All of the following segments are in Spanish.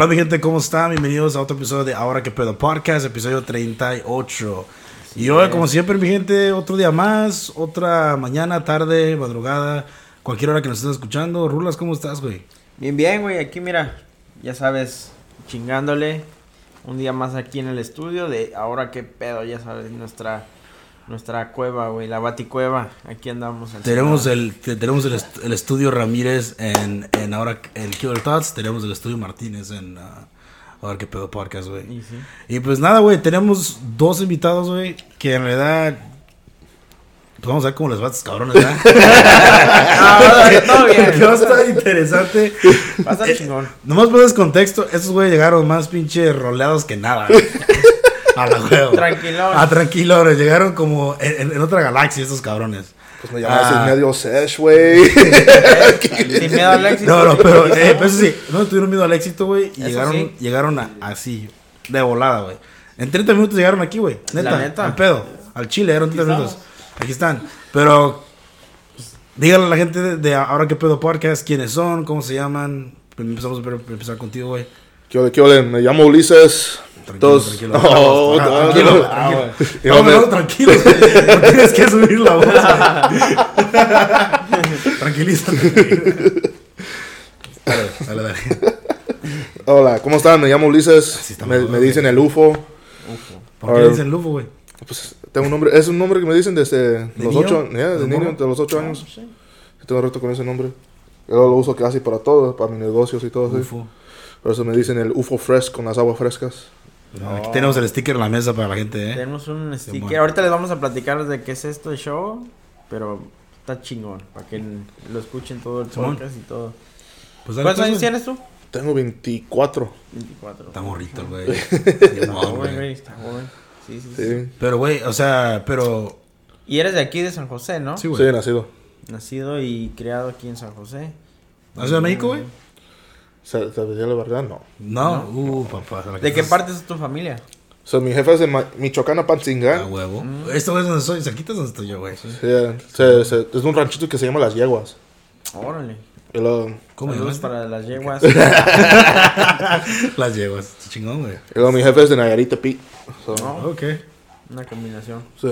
Hola mi gente, ¿cómo están? Bienvenidos a otro episodio de Ahora que pedo podcast, episodio 38. y hoy, como siempre, mi gente, otro día más, otra mañana, tarde, madrugada, cualquier hora que nos estés escuchando. Rulas, ¿cómo estás, güey? Bien, bien, güey. Aquí, mira, ya sabes, chingándole un día más aquí en el estudio de Ahora que pedo, ya sabes, nuestra nuestra cueva, güey, la baticueva. Aquí andamos. Tenemos el tenemos el, el, estudio Ramírez en, en ahora en Killer Thoughts, tenemos el estudio Martínez en uh, ahora que pedo podcast, güey. Y, sí. y, pues nada, güey, tenemos dos invitados, güey, que en realidad pues vamos a ver cómo les va a estos cabrones, ¿verdad? no, todo bien. Que va a estar interesante. Va a estar chingón. nomás pones contexto, estos güey llegaron más pinche roleados que nada. A la huevo. Tranquilones. A tranquilones. Llegaron como en, en, otra galaxia estos cabrones. Pues me llamas ah. medio sesh, güey. Sin miedo al éxito. No, no, pero, eh, pero eso sí, no tuvieron miedo al éxito, güey. Y llegaron, llegaron a, así, de volada, güey. En 30 minutos llegaron aquí, güey. Neta, neta. Al pedo. Al Chile, eran 30 minutos. Aquí están. Pero, díganle a la gente de, de Ahora que pedo podcast quiénes son, cómo se llaman. Empezamos a empezar contigo, güey. ¿Qué ole, qué ole? Me llamo Ulises. Tranquilo, tranquilo. No, tranquilo. No, no, tranquilo. No tienes que subir la voz. Tranquilízate. Dale, dale, dale. Hola, ¿cómo están? Me llamo Ulises. Me, me, dicen el UFO. UFO. ¿Por qué dicen el UFO, güey? Pues tengo un nombre, es un nombre que me dicen desde ¿De los 8, yeah, de niño, de los 8 años. Sí. Tengo reto con ese nombre. Yo lo uso casi para todo, para mis negocios y todo. UFO. Por eso me dicen el UFO Fresh con las aguas frescas. Aquí tenemos el sticker en la mesa para la gente, ¿eh? Tenemos un sticker. Ahorita les vamos a platicar de qué es esto de show, pero está chingón, para que lo escuchen todo el podcast y todo. Pues ¿Cuántos pues, años tienes tú? Tengo 24. 24. Está morrito, güey. está joven, güey. Está joven. Sí, sí, sí. Pero, güey, o sea, pero... Y eres de aquí, de San José, ¿no? Sí, güey. Sí, nacido. Nacido y criado aquí en San José. ¿Nacido de México, güey? ¿Sabes la verdad? No. No, uh, papá. ¿De qué parte es tu familia? So, mi jefe es de Michoacán, Panzinga. Ah, huevo. Mm. Esto es donde soy, cerquita es donde estoy yo, güey. Sí, es un ranchito que se llama Las Yeguas. Órale. Lo, ¿Cómo Saludos para las yeguas. las yeguas, chingón, güey. Luego mi jefe es de Nayarita Pete. So. Oh, ok. Una combinación. Sí.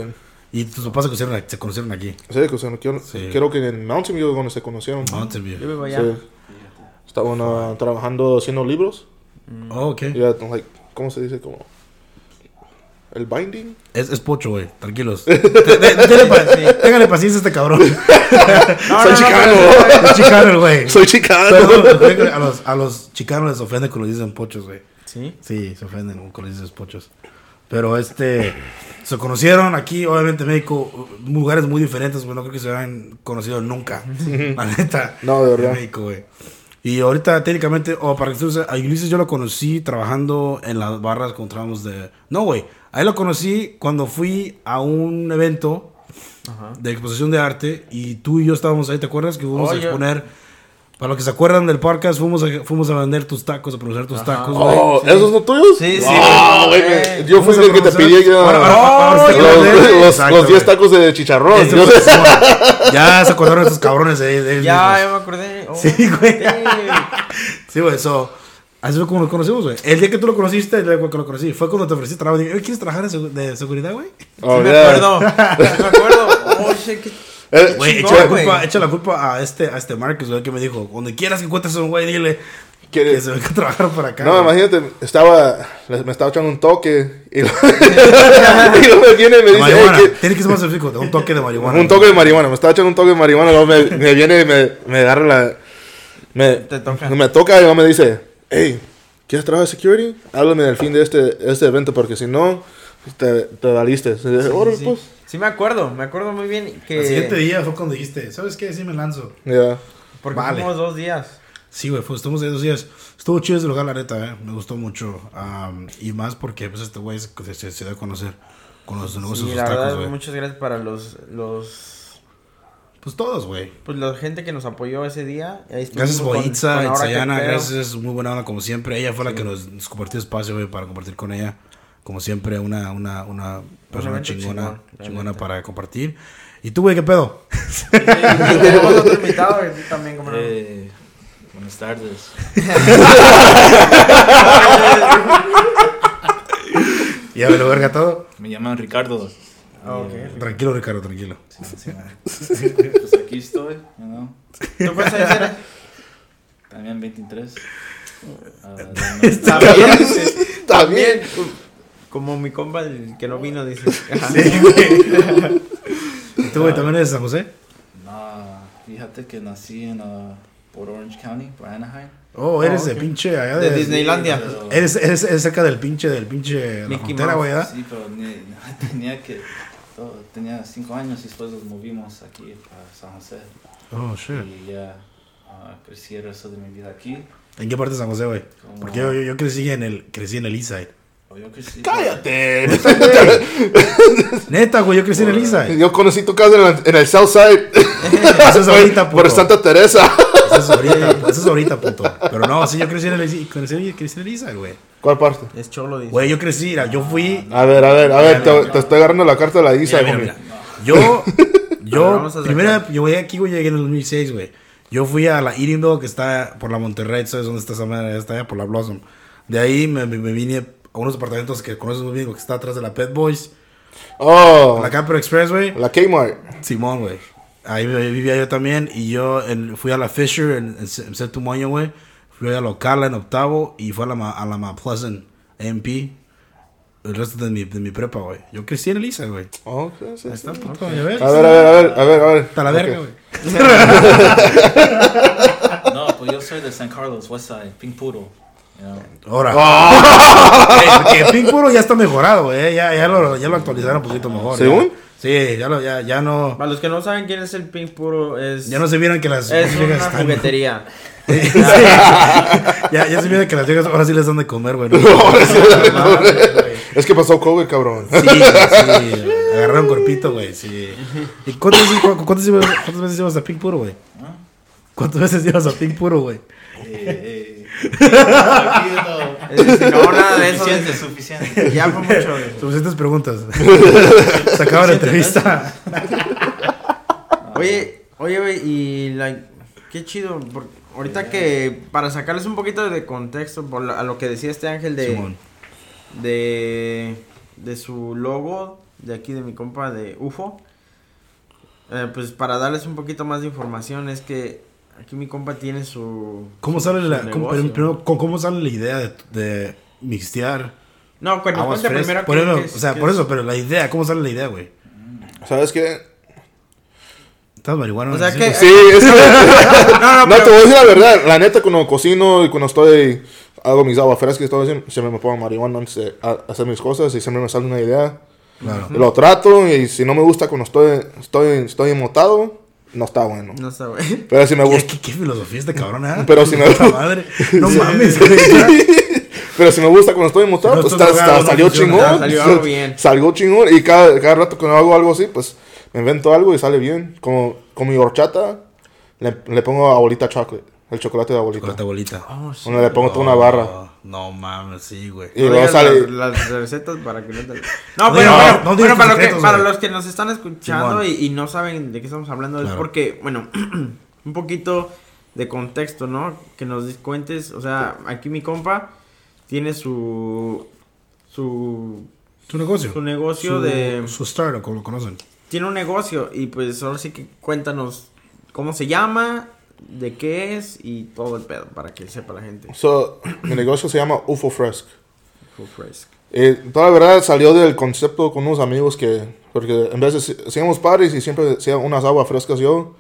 ¿Y tus papás se conocieron, se conocieron aquí? Sí, quiero, sí. creo que en Mountain View donde se conocieron. Mountain View. Yo vivo allá. Sí. Estaban uh, trabajando haciendo libros. Mm. Oh, ok. Yeah, like, ¿Cómo se dice? Como... ¿El binding? Es, es pocho, güey. Tranquilos. Téngale paciencia a este cabrón. No, Soy no, chicano. No, es chicano, güey. Soy chicano. a, los, a los chicanos les ofende cuando dicen pochos, güey. ¿Sí? Sí, se ofenden cuando dicen pochos. Pero este... Se conocieron aquí, obviamente en México, lugares muy diferentes, güey. No creo que se hayan conocido nunca. la neta. No, de verdad. En México, güey. Y ahorita técnicamente, o para que tú a Ulises yo lo conocí trabajando en las barras cuando trabajamos de... No, güey, ahí lo conocí cuando fui a un evento de exposición de arte y tú y yo estábamos ahí, ¿te acuerdas? Que fuimos a exponer... Para los que se acuerdan del podcast, fuimos a, fuimos a vender tus tacos, a pronunciar tus tacos, güey. Oh, ¿esos son tuyos? Sí, sí. Oh, güey, yo fui el que te pedí ya. los 10 tacos de chicharrón. ya se acordaron de esos cabrones. De, ya, ya me acordé. Oh, sí, güey. Sí, güey, eso. Así fue como nos conocimos, güey. El día que tú lo conociste, el día que lo conocí, fue cuando te ofreciste trabajo. Dije, ¿quieres trabajar de seguridad, güey? Oh, sí, me acuerdo. me acuerdo. Oh, shit, eh, güey, echa, la culpa, echa la culpa a este, a este Marcus, güey, que me dijo, donde quieras que encuentres a un güey, dile que se venga a trabajar por acá. No, imagínate, estaba, me estaba echando un toque y, lo, y me viene y me dice... Tiene que ser más específico, un toque de marihuana. Un toque de marihuana, me estaba echando un toque de marihuana, luego me, me viene y me, me agarra la... Me, Te toca. me toca y luego me dice, hey, ¿quieres trabajar de security? Háblame del fin de este, este evento porque si no, te, te valiste. Sí, sí, pues... Sí me acuerdo, me acuerdo muy bien que... El siguiente día fue cuando dijiste, ¿sabes qué? Sí me lanzo. Ya. Porque vale. fuimos dos días. Sí, güey, estuvimos ahí dos días. Estuvo chido ese lugar, la neta, ¿eh? Me gustó mucho. y más porque, pues, este güey se, se, se, dio a conocer con los negocios. Sí, la verdad, muchas gracias para los... los... Pues todos, güey. Pues la gente que nos apoyó ese día. gracias, Boitza, Itzayana, gracias, muy buena onda como siempre. Ella fue la que nos, nos compartió espacio, güey, para compartir con ella como siempre, una, una, una persona chingona, chingona para compartir. ¿Y tú, güey, qué pedo? Sí, tenemos otro invitado también, como eh, Buenas tardes. ¿Ya me lo verga todo? Me llaman Ricardo. Ah, ok. Eh, Tranquilo, Ricardo, tranquilo. sí, sí, pues aquí estoy, you know. ¿Tú cuántos años eres? También 23. Ah, También. También. Como mi compa, el que no vino, dice. Ajá. Sí, güey. ¿Y tú, güey, también eres de San José? no, fíjate que nací en uh, por Orange County, por Anaheim. Oh, eres Oh, de ok. pinche allá De de... Disneylandia. Pero- Eres, eres, eres cerca del pinche, del pinche... La frontera, güey. Sí, pero ni- tenía que. todo- tenía 5 años y después nos movimos aquí a San José. Oh, shit. Y ya ah, crecí el resto de mi vida aquí. ¿En qué parte de San José, güey? Como- Porque yo, yo, yo crecí en el, crecí en el Eastside. o yo crecí. Cállate. Neta, güey, yo crecí en el Eastside. Yo conocí tu casa en, la- en el Southside. Eso es ahorita, por Santa Teresa. Eso es ahorita, eso es ahorita, puto. Pero no, sí, yo crecí en el, crecí, crecí en el Eastside, güey. ¿Cuál parte? Es cholo, dice. Güey, yo crecí, mira, yo fui... A ver, a ver, a ver. Te, te estoy agarrando la carta de la Isa, Mira, mira, homie. mira. Yo, yo, primera, yo llegué aquí, güey, llegué en el 2006, güey. Yo fui a la Eating Dog que está por la Monterrey, ¿sabes dónde está esa madre? Está allá por la Blossom. De ahí me, me, me vine a unos apartamentos que conoces muy bien, que está atrás de la Pet Boys. Oh, La Camper Express, güey. la Kmart. Simón, güey. Ahí vi- vivía yo también. Y yo en- fui a la Fisher en, en, sé- en séptimo año, güey. Fui a la Ocala en octavo. Y fui a la, a la Mount Pleasant MP. El resto de mi, de mi prepa, güey. Yo crecí en Elisa, güey. Oh, sí, sí, Ahí sí. está, puto, ¿ya ves? A ver, a ver, a ver, a ver, a ver. Está la verga, güey. No, pues yo soy de San Carlos, Westside, Pink Poodle. you know. Ahora. Oh. Porque Pink Puro ya está mejorado, güey. Ya, ya, lo, ya lo actualizaron un poquito mejor. ¿Según? ya. Sí, ya, lo, ya, ya no. Para los que no saben quién es el Pink Puro, es. Ya no se vieron que las Es una están- juguetería. Sí. ya, ya se vieron que las viejas ahora sí les dan de comer, güey. ¿no? Ahora sí. Es que pasó COVID, cabrón. Sí, sí, agarraron cuerpito, güey, sí. ¿Y cuántas veces, cu- cuántas, veces- cuántas veces llevas a Pink Puro, güey? ¿Ah? ¿Cuántas veces llevas a Pink Puro, güey? Eh, eh. No. Es decir, no, nada de eso. Suficiente, suficiente. Ya fue mucho. Suficientes preguntas. Se acaba la entrevista. Oye, oye, güey, y la. Qué chido. por- ahorita que. Para sacarles un poquito de contexto por la- a lo que decía este ángel de. Simón. de de su logo de aquí de mi compa de UFO. Eh, pues para darles un poquito más de información es que aquí mi compa tiene su ¿Cómo sale la, cómo, negocio. primero, ¿cómo, cómo sale la idea de, de mixtear No, nos aguas frescas? primero Por eso, es- o sea, por es. eso, pero la idea, ¿cómo sale la idea, güey? ¿Sabes qué? ¿Estás marihuana? O sea que-. Sí, es que... No, no, No, te voy a decir la verdad. La neta, cuando cocino y cuando estoy... Hago mis aguas frescas y todo eso, siempre me pongo marihuana antes de hacer mis cosas y siempre me sale una idea. Claro. Lo trato y si no me gusta cuando estoy, estoy, estoy emotado, no está bueno. No está, güey. Pero si me ¿Qué, gusta... qué, qué filosofía este cabrón, ¿eh? Pero si me- Puta madre. No mames, güey. Pero si me gusta cuando estoy no pues está- está- salió funciona. chingón. Ah, salió algo bien. Salió chingón. Y cada, cada rato cuando hago algo así, pues me invento algo y sale bien. Como con mi horchata, le, le pongo abuelita chocolate. El chocolate de abuelita. Chocolate bolita. Oh, sí. Donde le pongo toda una barra. Oh, No mames, sí, güey. Y No luego sale... las, las recetas para que no te... No, No, pero no, bueno, no bueno, para, lo que- para los que nos están escuchando y, y no saben de qué estamos hablando es porque, bueno, un poquito de contexto, ¿no? Que nos cuentes, o sea, aquí mi compa tiene su... su... Su negocio. Su negocio Su- de... Su startup, como lo conocen. Tiene un negocio y pues ahora sí que cuéntanos cómo se llama, de qué es y todo el pedo para que sepa la gente. So, mi negocio se llama UFO Fresk. Full fresco. Y toda la verdad salió del concepto con unos amigos que, porque en vez de hacíamos parties y siempre hacía unas aguas frescas yo,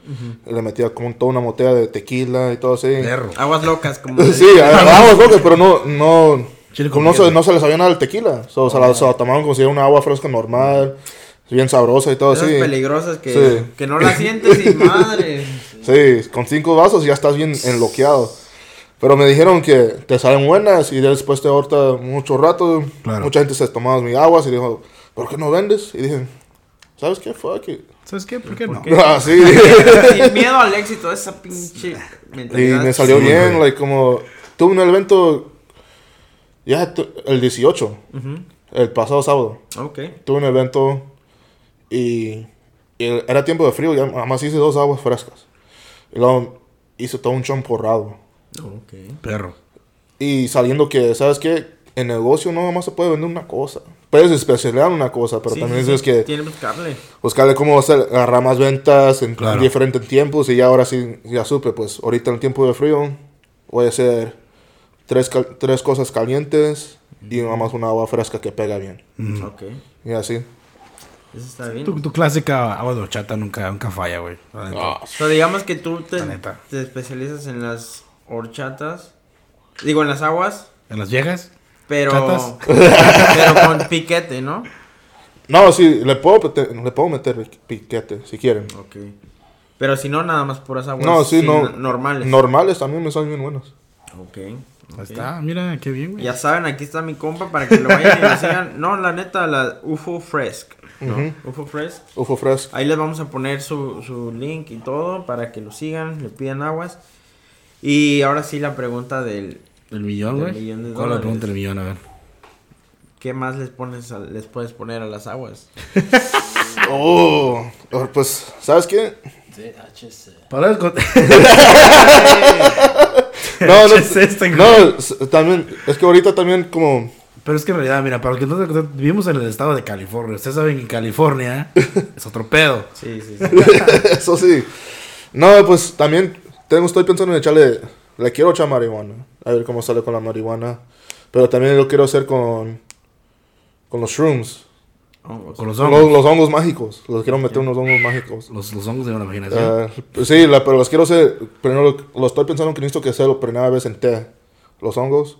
le metía como toda una botella de tequila y todo así. Perro. Aguas locas, como... Sí, aguas locas, pero no, no, como no, se, no se les sabía nada del tequila. So, se, la, se la tomaban como si era una agua fresca normal, bien sabrosa y todo Esas así. peligrosas que, Sí. que no las sientes y madre. Sí, con cinco vasos ya estás bien enloqueado. Pero me dijeron que te salen buenas y después te ahorita mucho rato. Claro. Mucha gente se tomaba mis aguas y dijo, ¿por qué no vendes? Y dije, ¿sabes qué? Fuck it. ¿Sabes qué? ¿Por qué no? qué? Ah, sí. Sin miedo al éxito, esa pinche y mentalidad. me salió Sí, bien, güey. like, como tuve un evento ya el 18, Ujú, el pasado sábado. Ok. Tuve un evento y, y era tiempo de frío, ya más hice dos aguas frescas. Y luego hice todo un champurrado. Ok. Perro. Y sabiendo que, ¿sabes qué? En negocio no nomás se puede vender una cosa. Puedes especializar una cosa, pero Sí, también sí, es sí. que Tiene que buscarle. buscarle cómo hacer, agarrar más ventas en Claro. diferentes tiempos. Y ya ahora sí, ya supe, pues ahorita en el tiempo de frío voy a hacer tres, cal- tres cosas calientes y nada más una agua fresca que pega bien. Ok. Y así. Eso está bien. Tu, tu clásica agua de horchata nunca, nunca falla, güey. Ah, O sea, digamos que tú te, especializas en las horchatas. Digo, en las aguas. ¿En las viejas? Pero. ¿Chatas? pero con piquete, ¿no? No, sí, le puedo, meter- le puedo meter piquete si quieren. Ok. Pero si no, nada más puras aguas No, sí, sin- no. normales. Normales también me salen bien buenos. Ok. Ahí ok. está, mira, qué bien, güey. Ya saben, aquí está mi compa para que lo vayan y lo sigan. No, la neta, la UFO Fresk. ¿No? Ujú. UFO Fresk. Ufo fresco. Ahí les vamos a poner su, su link y todo para que lo sigan, le pidan aguas. Y ahora sí la pregunta del El millón, güey. ¿Cuál es la dólares. pregunta del millón? A ver. ¿qué más les pones a- les puedes poner a las aguas? Oh, pues, ¿sabes qué? DHC. Para el No, no, no, también, es que ahorita también como, Pero es que en realidad, mira, para los que no te vivimos en el estado de California. Ustedes saben que California es otro pedo. Sí, sí, sí. eso sí. No, pues también tengo, estoy pensando en echarle, le quiero echar marihuana, a ver cómo sale con la marihuana, pero también lo quiero hacer con, con los shrooms, Hongos. Con los hongos. los, los hongos mágicos, los quiero meter unos hongos mágicos. Los, los hongos de una imaginación. Pues sí, la- pero los quiero hacer, primero lo, lo estoy pensando que necesito que sea la primera vez en té, los hongos,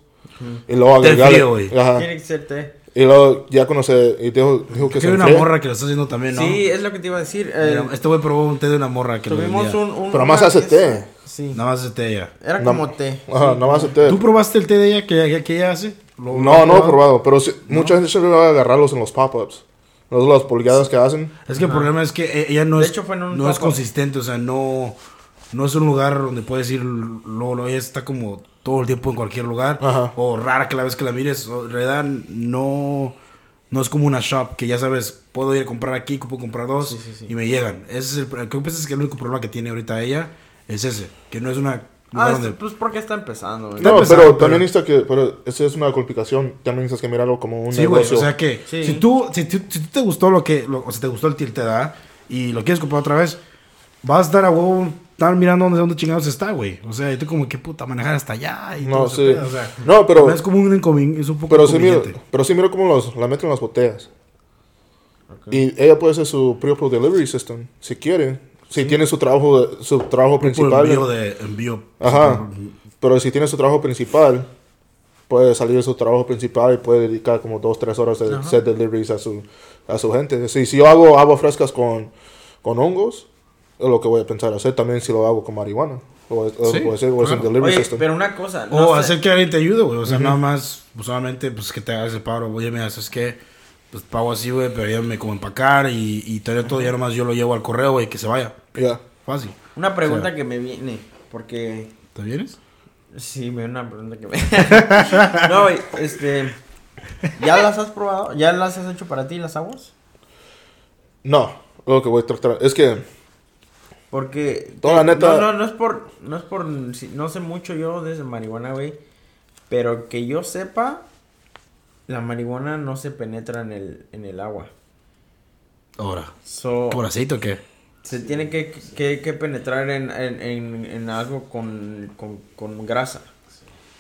y luego Té agregarle, frío, güey. ajá, Tiene que ser té. y luego ya cuando se, y dijo, dijo que que se hay una morra que lo está haciendo también, ¿no? Sí, es lo que te iba a decir. eh, este güey probó un té de una morra que lo tuvimos vendía. un, un- Pero más hace té. Sí. Nada más este ella. Era No. como té. Ajá, nada más el té. ¿Tú probaste el té de ella que, que ella hace? ¿Lo- lo No, no he probado, pero sí- mucha gente se le va a agarrarlos en los pop-ups. Los las pulgadas que hacen. Es que el problema es que e- ella no De es, hecho, fue en un no es consistente, o sea, no, no es un lugar donde puedes ir, luego, luego ella está como todo el tiempo en cualquier lugar, Ajá. o rara que la vez que la mires, o en realidad no, no es como una shop, que ya sabes, puedo ir a comprar aquí, puedo comprar dos, Sí, sí, sí. y me llegan. Ese es el, creo que ese es que el único problema que tiene ahorita ella, es ese, que no es una... Ah, es- donde- pues porque está empezando. güey. Está No, empezando, pero también necesita que. Pero esa es una complicación. También necesitas que mirarlo como un Sí, güey, negocio. o sea que Sí. si, tú, si, tú- si tú te gustó lo que, lo- o si te gustó el tilt te da y lo quieres comprar otra vez, vas a estar a huevo, estar mirando dónde, dónde chingados está, güey. O sea, y tú como que puta, manejar hasta allá y No, todo sí. pedo, o sea, No, pero- Es como un inconveniente, es un poco pero sí miro, pero sí miro cómo los, la meten en las botellas. Y ella puede hacer su propio delivery system, si quiere. Si tiene su trabajo, su trabajo principal. envío de envío. Ajá. Pero si tiene su trabajo principal, puede salir de su trabajo principal y puede dedicar como dos, tres horas de hacer deliveries a su, a su gente. Si, si yo hago agua frescas con, con hongos, es lo que voy a pensar hacer también si lo hago con marihuana. O, o- Sí, o hacer, o claro. delivery Oye, system. pero una cosa. O no sé- hacer que alguien te ayude, güey. O sea, nada más, pues solamente, pues que te hagas el paro. Oye, mira, es que, pues pago así, güey, pero ya me como empacar y, y tener todo, ya nomás yo lo llevo al correo, güey, que se vaya. Ya. Fácil. Una pregunta O sea- que me viene. Porque. ¿Te vienes? Sí, me viene una pregunta que me. no, güey, este. ¿Ya las has probado? ¿Ya las has hecho para ti las aguas? No, lo que voy a tratar. Es que Porque. Toda la neta- No, no, no es por. No es por. No sé mucho yo de marihuana, güey. Pero que yo sepa. La marihuana no se penetra en el, en el agua. Ahora. So, ¿Por aceite o qué? se tiene que, que, que penetrar en, en, en, en algo con, con, con grasa.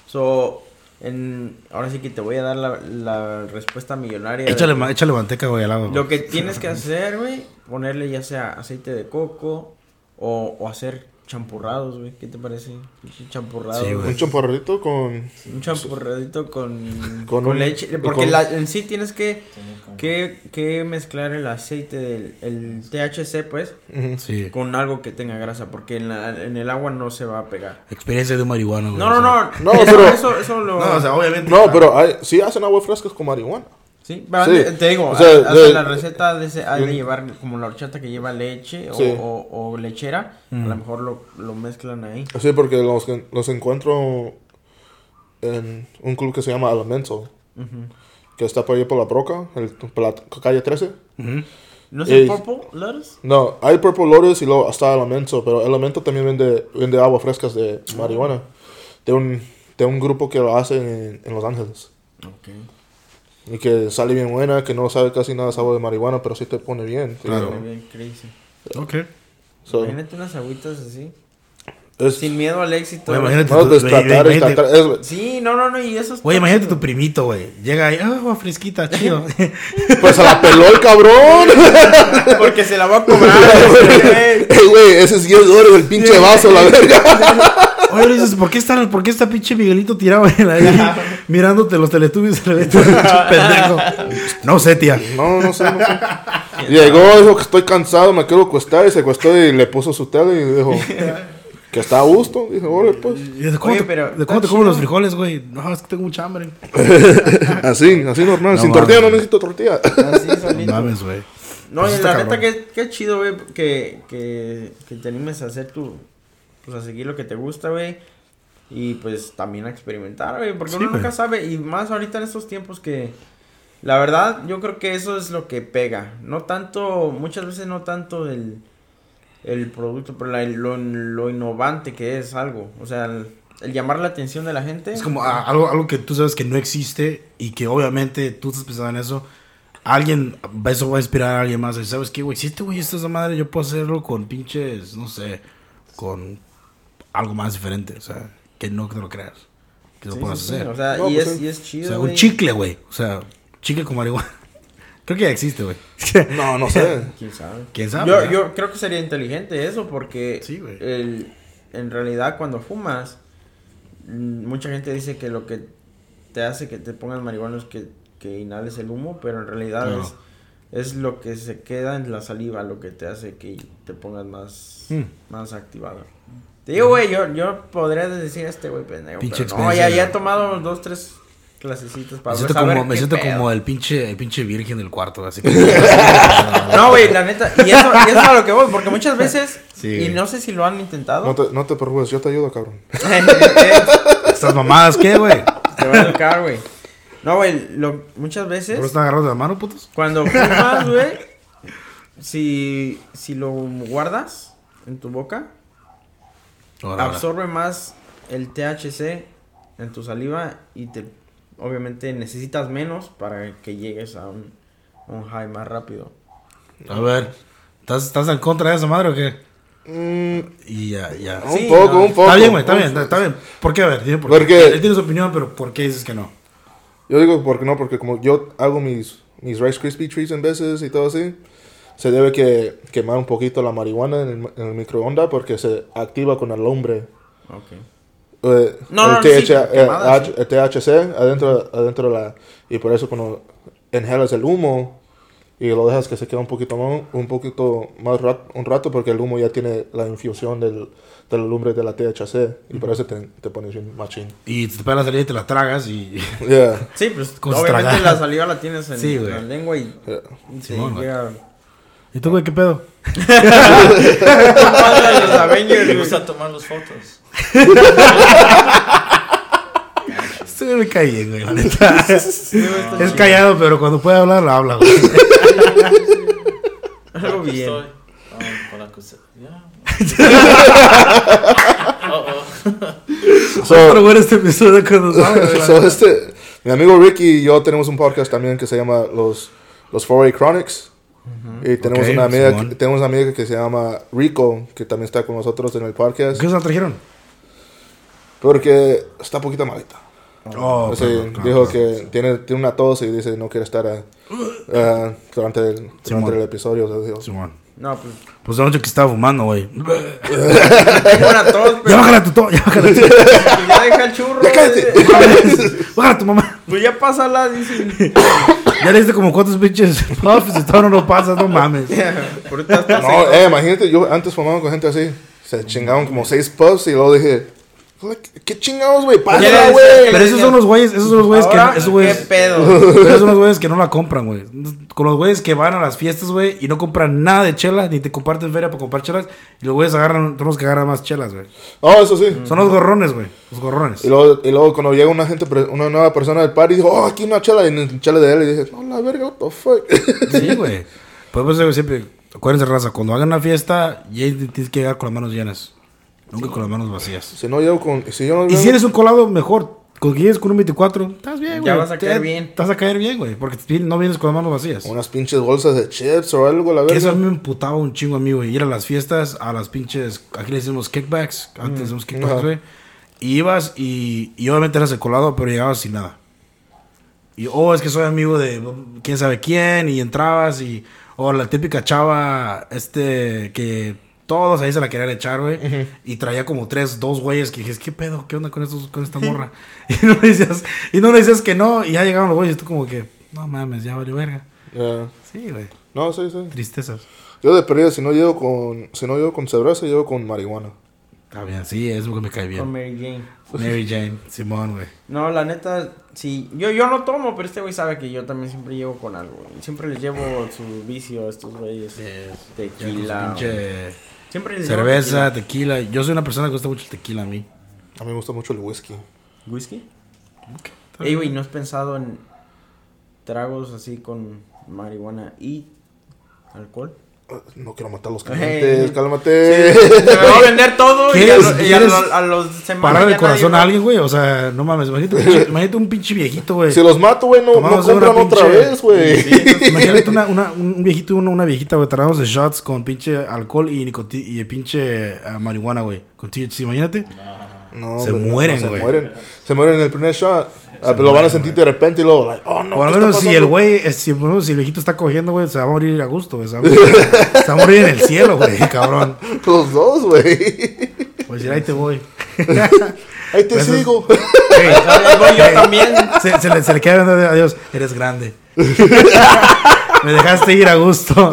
So, en, ahora sí que te voy a dar la, la respuesta millonaria. de- Échale, ma- échale manteca, güey, al lado. Lo que tienes que hacer, güey, ponerle ya sea aceite de coco o, o hacer champurrados, güey. ¿Qué te parece? Pinche Champurrado. Sí, güey. un champorrito con. Un champurradito con, Con con, un- leche. Porque con- la- en sí tienes que, que, que mezclar el aceite del el THC, pues. Sí. con algo que tenga grasa. Porque en, la- en el agua no se va a pegar. Experiencia de un marihuano, güey. No, no, no. No, eso, pero- Eso, eso lo. No, o sea, obviamente. No, pero hay, sí hacen agua frescas con marihuana. Sí, va, Sí. te- te digo, O sea, haz- de- la receta de ese, hay de llevar como la horchata que lleva leche o, Sí. o, o lechera, a lo mejor lo, lo mezclan ahí. Sí, porque los, los encuentro en un club que se llama Elemental, Ujú. que está por ahí por la Broca, el, por la calle 13. Ujú. ¿No es el Eh, purple lettuce? No, hay Purple Lotus y luego está Elemental, pero Elemental también vende, vende agua frescas de marihuana. de un, de un grupo que lo hace en, en Los Ángeles. Ok. Y que sale bien buena, que no sabe casi nada de sabor de marihuana, pero sí te pone bien. Claro. Muy bien, crazy. Ok. So, Imagínate unas agüitas así. es, Sin miedo al éxito. Güey. imagínate no, tu- destratar, es- Sí, no, no, no, y eso Güey, imagínate tu primito, güey. Llega ahí, ah, agua fresquita, chido. pues se la peló el cabrón. Porque se la va a cobrar. güey. Ey, güey, ese es 10 dólares el pinche vaso, la verga. Oye, le dices, ¿por qué está, por qué está pinche Miguelito tirado en ahí mirándote los teletubbies? Le pinche pendejo. No sé, tía. No, no sé, no sé. Llegó, dijo que estoy cansado, me quiero acostar y se acostó y le puso su tele y dijo que está a gusto. Dije, órale, pues. Y ¿De cómo, Oye, te, de cómo te comen los frijoles, güey? No, es que tengo mucha hambre. Así, así normal. No Sin mames. tortilla no necesito tortilla. Así No solito. mames, güey. No, Pues la neta, que, que chido, güey, que, que, que te animes a hacer tu. Pues a seguir lo que te gusta, güey. Y pues también a experimentar, güey. Porque Sí, uno nunca sabe. Y más ahorita en estos tiempos que. La verdad, yo creo que eso es lo que pega. No tanto. Muchas veces no tanto el. El producto, pero la- lo, lo innovante que es algo. O sea, el, el llamar la atención de la gente. Es como ah, algo, algo que tú sabes que no existe y que obviamente tú estás pensando en eso. Alguien, eso va a inspirar a alguien más. Y ¿Sabes qué, güey? Si este güey está esa madre, yo puedo hacerlo con pinches, no sé, con algo más diferente. O sea, que no te lo creas. Que lo Sí, puedas sí, sí, hacer. O sea, No, y, pues es, y es O chido. sea, un chicle, güey. O sea, chicle con marihuana. Creo que ya existe, güey. No, no sé. ¿Quién sabe? ¿Quién sabe? Yo, yo creo que sería inteligente eso porque el, en realidad cuando fumas, mm, mucha gente dice que lo que te hace que te pongas marihuana es que, que inhales el humo, pero en realidad es, es lo que se queda en la saliva lo que te hace que te pongas más, Mm. más activado. Te digo, güey, yo, yo podría decir a este güey pendejo, Pinche pero no, ya, ya he tomado dos, tres clasecitas para Me siento, saber como, me siento pedo. como el pinche, el pinche virgen del cuarto, así que... No, güey, la neta. Y eso, y eso es a lo que voy, porque muchas veces, Sí, y no sé si lo han intentado, No te, no te preocupes, yo te ayudo, cabrón. Estas mamadas, ¿qué, güey? te va a educar, güey. No, güey, lo- muchas ¿Por veces, están agarrados de la mano, putos? cuando fumas, güey, si, si lo guardas en tu boca, Ahora, ahora. absorbe más el THC en tu saliva y te, obviamente, necesitas menos para que llegues a un, a un high más rápido. A ver, ¿estás, ¿estás en contra de esa madre o qué? Mm, Y ya, ya. un Sí, poco, no. un poco. Está bien, güey, está bien, está, está bien. ¿Por qué? A ver, dime por qué. Porque- Él tiene su opinión, pero ¿por qué dices que no? Yo digo porque no, porque como yo hago mis, mis Rice Krispie Treats en veces y todo así, se debe que quemar un poquito la marihuana en el, en el microondas porque se activa con el hombre. Ok. Eh, No, el, no, TH, sí, eh, quemada, H- el THC adentro, adentro de la... Y por eso cuando inhalas el humo y lo dejas que se quede un poquito más, un poquito más rat- un rato porque el humo ya tiene la infusión del, de la lumbre de la THC y por eso te, te pones bien machín. Y te pegas la salida y te la tragas y... Yeah. Sí, pues obviamente tragara. la saliva la tienes en, Sí, en la lengua y yeah. Simón, llega... ¿Y tú, güey, qué pedo? Los Avengers, Me güey. gusta tomar las fotos. Güey me bien, güey, la neta. Es callado, pero cuando puede hablar, lo habla, güey. Algo bien. estoy. Ah, para que se- ya. Oh, oh. So, bueno, este episodio cuando la so, este, mi amigo Ricky y yo tenemos un podcast también que se llama Los, los 4A Chronics. Y tenemos, Ok, una amiga, Simón. que- tenemos una amiga que se llama Rico, que también está con nosotros en el podcast. ¿Qué se la trajeron? Porque está poquita malita. Oh, Sí, claro, dijo claro. que tiene, tiene una tos y dice no quiere estar ah, ah, durante, el, durante el episodio. o sea, dijo, Simón. No, pues. Pues anoche que estaba fumando, güey. Tos, Ya bájala tu to, ya bájala tu pues ya deja el churro. Ya cállate. Bájala tu mamá. Pues ya pásala, dice. Ya le diste como cuántos pinches puffs y todo no lo pasas, no mames. No, eh, imagínate, yo antes fumaba con gente así. Se chingaban como seis puffs y luego dije, "¿Qué- ¿qué chingados, güey? ¿Quieres- güey. Pero esos son los güeyes, esos son los güeyes que esos ¿Qué güeyes, pedo? pero esos son los güeyes que no la compran, güey. Con los güeyes que van a las fiestas, güey, y no compran nada de chela, ni te comparten feria para comprar chelas, y los güeyes agarran, los que agarran más chelas, güey. Oh, eso sí. Son los gorrones, güey, los gorrones. Y luego, y luego cuando llega una gente, una nueva persona del party, dijo, oh, aquí una chela, y en chela de él, y dije, no, la verga, what the fuck. Sí, güey. Pues, pues, güey, siempre, acuérdense, raza, cuando hagan una fiesta, ya tienes que llegar con las manos llenas. Nunca con las manos vacías. Si no llevo con. Si yo no Y si eres un colado, mejor. Con que llegues con un 24, estás bien, güey. Ya vas a caer bien. Te vas a caer bien, güey. Porque no vienes con las manos vacías. Unas pinches bolsas de chips o algo, la Que eso a verdad. mí me emputaba un chingo a mí, güey. Ir a las fiestas, a las pinches. Aquí le decimos kickbacks. Antes decimos kickbacks, Ajá. güey. Y ibas y, y obviamente eras el colado, pero llegabas sin nada. Y, oh, es que soy amigo de quién sabe quién. Y entrabas y. O la típica chava, este, que todos ahí se la querían echar, güey. Y traía como tres, dos güeyes que dijes, ¿qué pedo? ¿Qué onda con, estos, con esta morra? y, no le decías, y no le decías que no. Y ya llegaban los güeyes y tú como que, no mames, ya valió verga. Sí, güey. No, sí, sí. Tristezas. Yo de perdida, si no llevo con. Si no llevo con cerveza, llevo con marihuana. Está bien, sí, es lo que me cae Con bien. Mary Jane. Mary Jane, Simón, güey. No, la neta, sí. Yo, yo no tomo, pero este güey sabe que yo también siempre llevo con algo. Siempre les llevo su vicio a estos güeyes. Tequila. Pinche Siempre cerveza, tequila. Yo soy una persona que gusta mucho el tequila a mí. A mí me gusta mucho el whisky. ¿Whisky? Ey, güey, ¿no has pensado en tragos así con marihuana y alcohol? No quiero matar a los clientes, cálmate. Me va a vender todo y a, ¿Quieres- lo- y a, quieres lo- a los semanas. Parar el corazón nadie a alguien, güey. O sea, no mames. Imagínate un pinche, imagínate un pinche viejito, güey. Si los mato, güey, no, no compran otra pinche- vez, güey. Imagínate una, una- un viejito y una, una viejita, güey. Tratamos de shots con pinche alcohol y, y pinche ah, marihuana, güey. Con THC, imagínate. No, Se hombre, no, mueren, se güey. mueren. Se mueren en el primer shot. Ah, pero lo van a sentir de repente y luego, like, oh no. Por lo ¿qué está menos si el güey, eh, si, menos si el viejito está cogiendo, güey, se va a morir a gusto, güey. Se a se va a morir en el cielo, güey, cabrón. Los dos, güey. Pues decir, ahí te voy. Ahí te Eso es- sigo. Hey, Ahí voy yo también. Se, se le, se le queda viendo, adiós, eres grande. Me dejaste ir a gusto.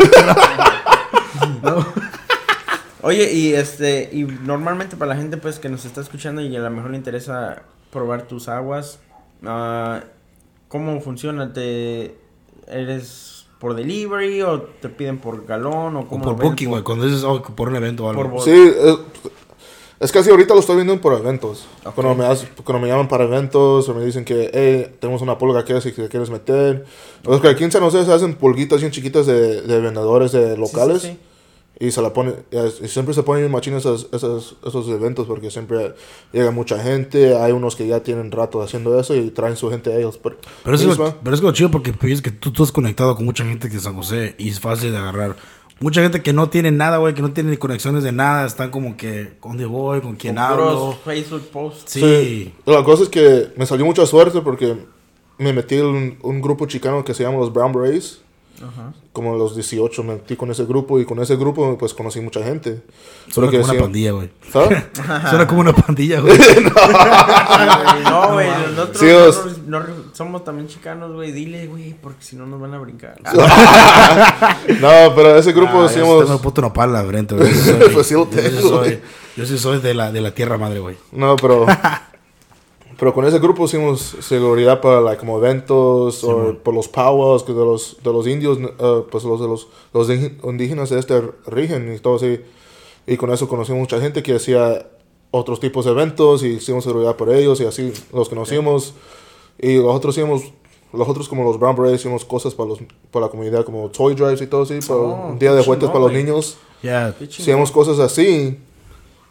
Oye, y este, y normalmente para la gente pues que nos está escuchando y a lo mejor le interesa probar tus aguas, ah, ¿cómo funciona? ¿Te eres por delivery o te piden por galón o O cómo por lo ven? booking, güey, cuando dices, oh, por un evento o algo. Por Sí, es, es casi ahorita lo estoy viendo por eventos. Ok. Cuando, me hace- cuando me llaman para eventos o me dicen que, hey, tenemos una pulga que si te quieres meter. Los que aquí en San José se hacen pulguitas bien chiquitas de, de vendedores de Sí, locales. sí, sí. Y se la pone, y siempre se ponen machines esos, esos, esos eventos porque siempre llega mucha gente. Hay unos que ya tienen rato haciendo eso y traen su gente a ellos. Pero, Pero eso, es lo, pero es lo chido porque pues, es que tú, tú estás conectado con mucha gente de San José y es fácil de agarrar. Mucha gente que no tiene nada, güey, que no tiene ni conexiones de nada, están como que, ¿dónde voy? ¿Con quién Con hablo? Facebook posts. Sí. La cosa es que me salió mucha suerte porque me metí en un, un grupo chicano que se llama los Brown Berets. Ajá. Como a los 18 me metí con ese grupo y con ese grupo pues conocí mucha gente. Suena que como una pandilla, güey. ¿Sabes? Suena como una pandilla, güey. No, güey, nosotros, Sí, os- nosotros no re- somos también chicanos, güey. Dile, güey, porque si no nos van a brincar. no, pero ese grupo Ah, yo frente, güey. Sí soy- Pues sí lo yo sí tengo, soy, güey. yo sí soy de la, de la tierra madre, güey. No, pero... pero con ese grupo hicimos seguridad para like, como eventos o por los powwows que de los, de los indios, eh, pues los de los, los indígenas de este rigen y todo así. Y con eso conocí mucha gente que hacía otros tipos de eventos y hicimos seguridad por ellos y así los conocimos. Y los otros hicimos, los otros como los Brown Berets hicimos cosas para, los, para la comunidad como toy drives y todo así, para Oh, un día de juguetes para los niños. Chingón. Hacíamos cosas así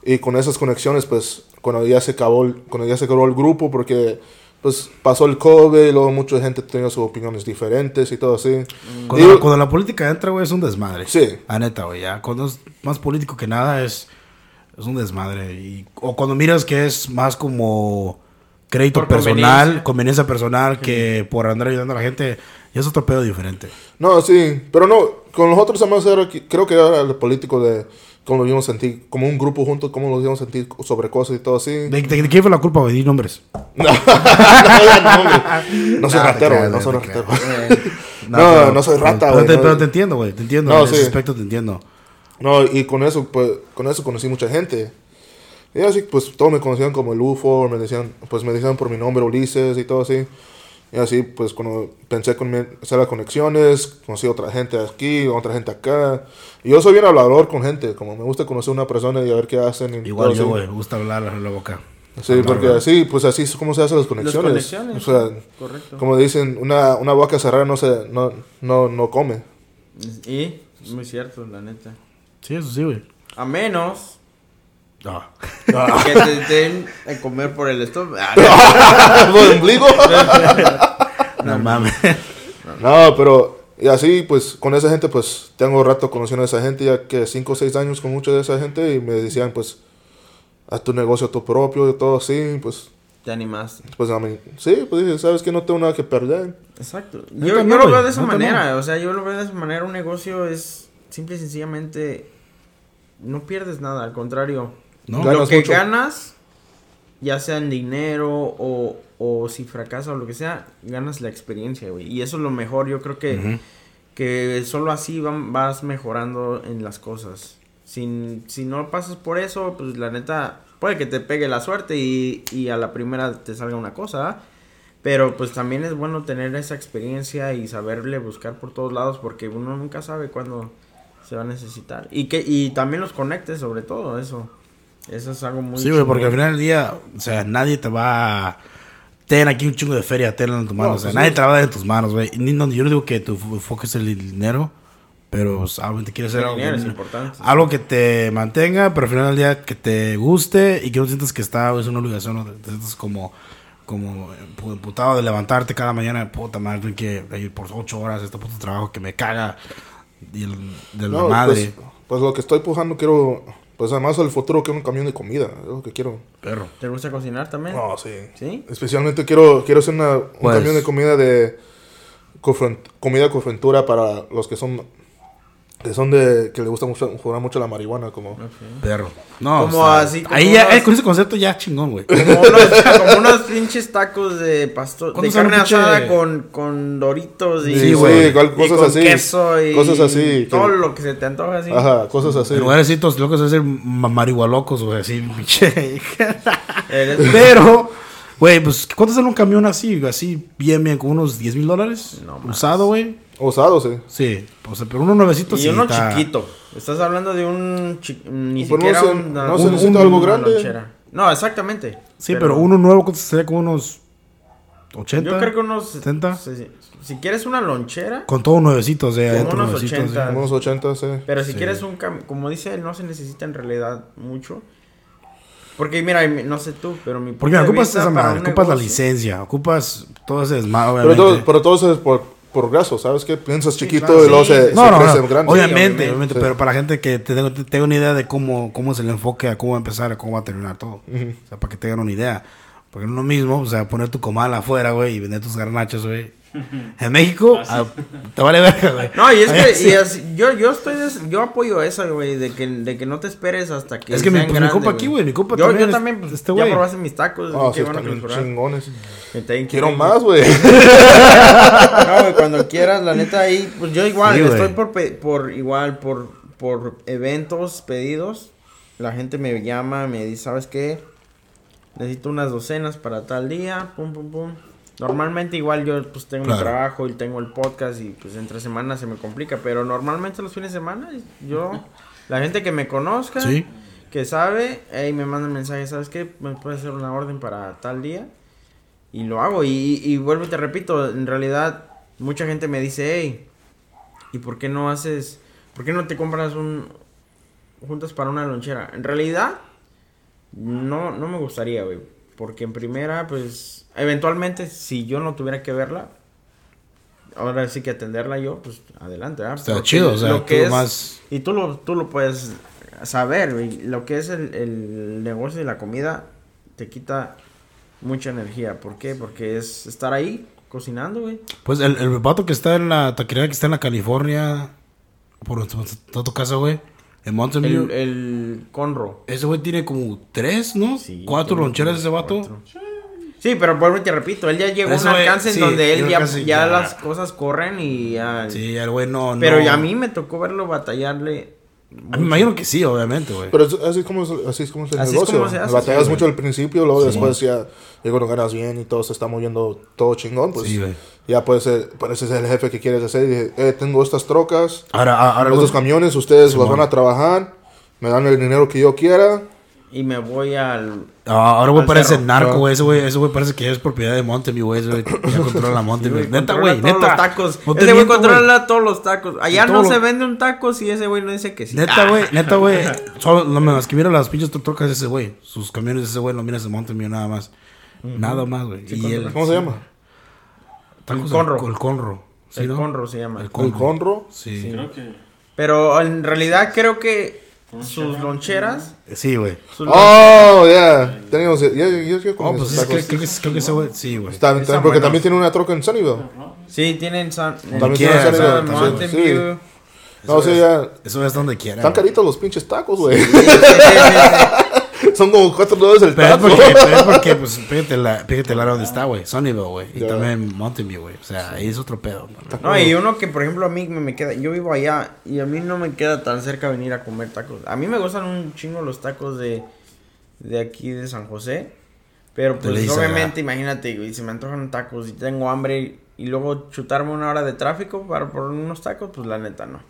y con esas conexiones pues cuando ya se acabó el- cuando ya se acabó el grupo porque pues pasó el COVID y luego mucha gente tenía sus opiniones diferentes y todo así. Cuando, Y- la, cuando la política entra, güey, es un desmadre. Sí. La neta, güey, ya. Cuando es más político que nada, es, es un desmadre. Y, o cuando miras que es más como crédito Por personal, conveniencia. conveniencia, personal, que por andar ayudando a la gente, ya es otro pedo diferente. No, sí, pero no, con los otros además era, que- creo que era el político de cómo lo a sentir, como un grupo juntos, cómo lo íbamos a sentir sobre cosas y todo así. ¿De, de- de quién fue la culpa, güey? Di nombres. no, no, hombre. No soy Nah, ratero, güey, no soy te ratero. Eh, No, no soy rata, pero, güey, te, no. pero te entiendo, güey, te entiendo. No, en ese sí. aspecto te entiendo. No, y con eso, pues, con eso conocí mucha gente. Y así, pues, todos me conocían como el UFO, me decían, pues, me decían por mi nombre Ulises y todo así. Y así, pues, cuando pensé con hacer las conexiones, conocí otra gente aquí, otra gente acá. Y yo soy bien hablador con gente, como me gusta conocer una persona y a ver qué hacen. Y Igual yo, güey, me gusta hablar en la boca. Sí, Hablar, porque así, pues, así es como se hacen las Las conexiones. conexiones. O sea, correcto. como dicen, una, una boca cerrada no, se, no, no, no come. Y, muy cierto, la neta. Sí, eso sí, güey. A menos Ah. Que te den a comer por el estómago. Ah, ¿Por el ombligo? No mames. No, pero y así, pues, con esa gente, pues, tengo rato conociendo a esa gente, ya que 5 o 6 años con mucha de esa gente, y me decían, pues, haz tu negocio tu propio, y todo así, pues, Te animaste. pues, a mí, sí, pues, dije, sabes que no tengo nada que perder. Exacto. Yo, yo no, lo veo de esa manera. O sea, yo lo veo de esa manera. Un negocio es simple y sencillamente. No pierdes nada, al contrario. No. lo que mucho. ganas, ya sea en dinero o, o si fracasa o lo que sea, ganas la experiencia, güey. Y eso es lo mejor. Yo creo que, que solo así van- vas mejorando en las cosas. Sin, si no pasas por eso, pues la neta, puede que te pegue la suerte y, y a la primera te salga una cosa, ¿ah? Pero pues también es bueno tener esa experiencia y saberle buscar por todos lados porque uno nunca sabe cuándo se va a necesitar. Y que y también los conectes sobre todo, eso. Eso es algo muy Sí, güey, porque al final del día, o sea, nadie te va a... Ten aquí un chingo de feria, tenlo en tu mano. No, o sea, pues nadie sí. te la va a dar en tus manos, güey. No, yo no digo que tu fo- enfoque es el dinero, pero pues, algo te quieres hacer El algo, dinero que- es importante. algo que te mantenga, pero al final del día que te guste y que no sientas que está, es una obligación, no te, te sientas como, como empu- emputado de levantarte cada mañana, puta madre, tengo que ir por ocho horas a este puto trabajo que me caga de la No, madre. Pues, pues, lo que estoy pujando, quiero, pues, además, al futuro quiero un camión de comida, es lo que quiero. Perro. ¿Te gusta cocinar también? No, sí. ¿Sí? Especialmente quiero, quiero hacer una, un Pues- camión de comida de cofren- comida con frentura para los que son son de que le gusta mucho jugar mucho la marihuana como Perro. No, Como o sea, así, como ahí ya, unos- eh, con ese concepto ya chingón, güey. Como unos, como unos pinches tacos de pastor, de ¿Cuánto sale carne asada con, con doritos y, Sí, sí, güey. igual y cosas con así queso y cosas así todo que- lo que se te antoja así. ajá cosas así En lugarcitos locos es ser ma- marihualocos, güey, así, pinche. Pero, güey, pues, ¿cuánto sale un camión así? Así, bien, bien, con unos 10 mil dólares. No. Usado, güey. Usado sí Sí, o sea, pero uno nuevecito y sí uno está- chiquito. Estás hablando de un chi- ni Pues no siquiera se- una- no se un- necesita un- algo grande. lonchera. No, exactamente. Sí, pero, uno nuevo ¿cuánto sería como unos 80. Yo creo que unos 70. Si, si quieres una lonchera, Con todo nuevecito, o sea, Como unos nuevecito, 80. sí. unos 80 sí pero si Sí. quieres un cam- como dice él, no se necesita en realidad mucho. Porque mira, mi- no sé tú, pero mi Porque ocupas esa madre, ocupas la licencia, ocupas todo ese desmadre, pero todo, pero todo eso es por por graso sabes que piensas chiquito claro, y luego sí. se, No, se no, crece no. grande Obviamente, obviamente. obviamente, Sí. pero para la gente que te tengo, te- tengo una idea de cómo, cómo es el enfoque, a cómo va a empezar, a cómo va a terminar todo. O sea, para que tengan una idea. Porque no es lo mismo, o sea, poner tu comal afuera, güey, y vender tus garnachas, güey. En México, ah, te vale verga, güey. No, y es que sí. y así- yo, yo estoy des- yo apoyo eso, güey, de que, de que no te esperes hasta que Es que mi- pues, mi compa aquí, güey, mi compa yo, también Yo es- también, pues, este ya probaste mis tacos, Ah, qué sí, chingones quiero más güey No, güey, cuando quieras, la neta ahí, pues yo igual, estoy por, por igual, por, por eventos, pedidos, la gente me llama, me dice, ¿sabes qué? Necesito unas docenas para tal día, pum, pum, pum. Normalmente igual yo pues tengo Claro. mi trabajo y tengo el podcast y pues entre semanas se me complica, pero normalmente los fines de semana yo, la gente que me conozca, Sí. que sabe, me manda mensaje, ¿sabes qué? Me puede hacer una orden para tal día. Y lo hago. Y, y vuelvo y te repito, en realidad mucha gente me dice, hey, ¿y por qué no haces, por qué no te compras un, juntas para una lonchera? En realidad, no, no me gustaría, güey. Porque en primera, pues, eventualmente, si yo no tuviera que verla, ahora sí que atenderla yo, pues, adelante, ¿verdad? Está Porque chido, o sea, lo que tú es- más... y tú lo, tú lo puedes saber, güey. Lo que es el, el negocio de la comida te quita mucha energía. ¿Por qué? Porque es estar ahí cocinando, güey. Pues el, el vato que está en la taquería que está en la California, por tu casa, güey, en Mountain View. El, conro. Ese güey tiene como tres, ¿no? Sí, Cuatro loncheras ese vato. cuatro. Sí, pero vuelvo y te repito, él ya llegó a un alcance sí, en donde él ya, casi ya ya- las cosas corren y ya... Sí, el güey no, pero no. a mí me tocó verlo batallarle. Me imagino que sí, obviamente, güey. Pero es- así es como es, así es como es el Así es negocio. como se hace, Batallas sí, mucho al principio, luego después ya, ya cuando ganas bien y todo se está moviendo todo chingón, pues Sí, ya puede ser, parece ser el jefe que quieres hacer. Y dije, eh, tengo estas trocas, Ahora, ahora, estos camiones, ustedes los van a trabajar, me dan el dinero que yo quiera. Y me voy al. Ah, ahora güey parece cerro. narco, güey. Ese güey, ese güey parece que es propiedad de Montemi, güey. Ese güey ya controla Montemi. güey, neta, güey, todos neta. los tacos. No te ese güey controla todos los tacos. Allá no se lo- vende un taco si ese güey no dice que sí. Neta, güey, neta, güey. Solo no me las que mira las pinches trocas de ese güey. Sus camiones de ese güey lo miras en Montemi nada más. Nada más, güey. y él. ¿Cómo se llama? tacos El Conro. El, el conro. ¿Sí, el no? conro se llama. El ¿El conro. conro? Sí. Creo que. Pero en realidad creo que sus loncheras. Sí, güey. Oh, ya. Teníamos. Yo, yo, yo, yo Oh, con pues es que, creo, que, creo que ese güey. Sí, güey. Está- Están porque buenos. también tiene una troca en Sunnyvale. Sí, tienen San, También tienen San- Sunnyvale. Mountain Sí. View. No, sí, ya. Eso es donde quiera. Están caritos los pinches tacos, güey. Son como cuatro dólares el Pero es taco. porque, pero es porque pues, pégate la, pégate el área donde está, güey. Sunnyvale, güey. Y también Mountain View, güey. O sea, ahí es otro pedo. ¿no? No, y uno que por ejemplo a mí me, me queda, yo vivo allá y a mí no me queda tan cerca venir a comer tacos. A mí me gustan un chingo los tacos de, de aquí de San José, pero pues dices obviamente imagínate, güey, si me antojan tacos y tengo hambre y luego chutarme una hora de tráfico para por unos tacos, pues la neta no.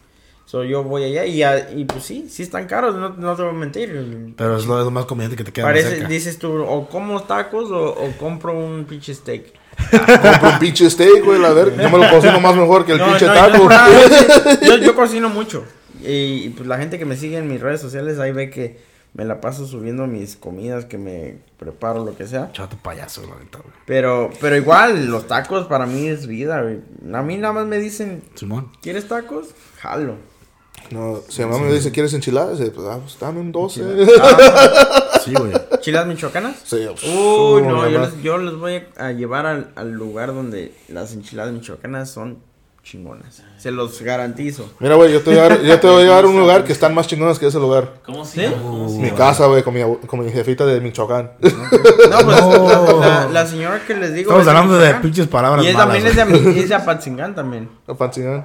So, yo voy allá y, ya- y pues sí, sí están caros, no, no te voy a mentir. Pero es lo, es lo más conveniente que te queda Parece, cerca. dices tú, o como tacos o, o compro un pinche steak. Compro un pinche steak, güey, a ver. Yo me lo cocino más mejor que el No, pinche no, taco. yo, no, yo, yo cocino mucho. Y, y, pues la gente que me sigue en mis redes sociales ahí ve que me la paso subiendo mis comidas que me preparo, lo que sea. Chato payaso, la neta, güey. Pero, pero igual, los tacos para mí es vida, güey. A mí nada más me dicen, Simón. ¿quieres tacos? Jalo. No, si mi mamá me dice, ¿quieres enchiladas? Eh, Pues, ah, pues dame un 12. Ah, Sí, güey. ¿Chilas michoacanas? Sí, Uy, mi no, yo les, yo les voy a llevar al, al lugar donde las enchiladas michoacanas son chingonas. Se los garantizo. Mira, güey, yo te voy a yo te voy a llevar a un lugar que están más chingones que ese lugar. ¿Cómo se ¿Sí? llama? ¿Cómo se Mi casa, güey, con mi, con mi jefita de Michoacán. No, pues No. La, la señora que les digo. Estamos de hablando de pinches palabras Y es, malas, también es de, es de Apatzingán también. La panchingán.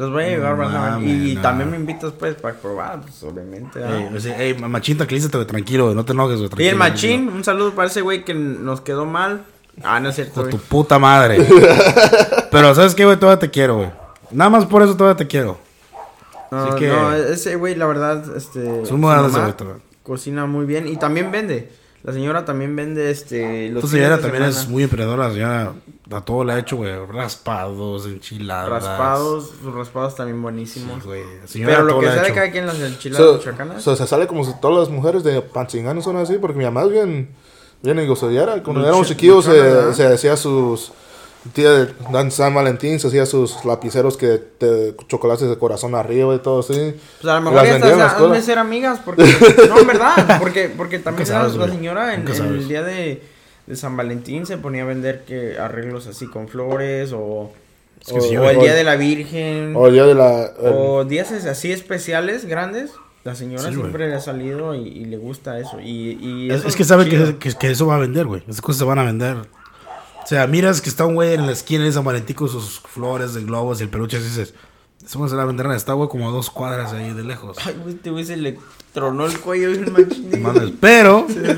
Los voy a llevar, No van Y no. también me invitas, pues, para probar, pues, obviamente. ¿ah? Ey, dice, ey, machín, tranquilízate, tranquilo, no te enojes, güey. Y el tranquilo, machín, un saludo para ese güey que nos quedó mal. Ah, no es cierto, güey. tu puta madre. Pero, ¿sabes qué, güey? Todavía te quiero, güey. Nada más por eso todavía te quiero. No, Así que- no, ese güey, la verdad, este. Es un mamá. Cocina muy bien y también vende. La señora también vende, este. Los Tu señora también es muy emprendedora, la señora a todo le ha hecho, güey. Raspados, enchiladas. Raspados, sus raspados también buenísimos. Sí, güey. Pero lo que le ha sea de hecho. cada quien las enchiladas So, michoacanas. so, se sale como si todas las mujeres de Panchingán son así, porque mi mamá es bien, bien negociadora. Cuando éramos chiquillos se, se hacía sus... Día de Dan- San Valentín se hacía sus lapiceros que te, chocolates de corazón arriba y todo así. Pues a lo mejor hasta han de ser amigas, porque... no, en verdad, porque, porque también sabes, la, la señora en, en el día de, de San Valentín se ponía a vender que arreglos así con flores o, Es que o, sí, o güey. el día de la Virgen O el día de la... el- o días así especiales, grandes. La señora Sí, siempre le ha salido y, y le gusta eso. Y, y Es, eso es que sabe que, que, que eso va a vender, güey. Esas cosas se van a vender. O sea, miras que está un güey en la esquina de San Valentín con sus flores de globos y el peluche y dices, eso se va a vender. Está, güey, como a dos cuadras ahí de lejos. Ay, güey, este güey se le tronó el cuello bien machín. Mames, Pero, Se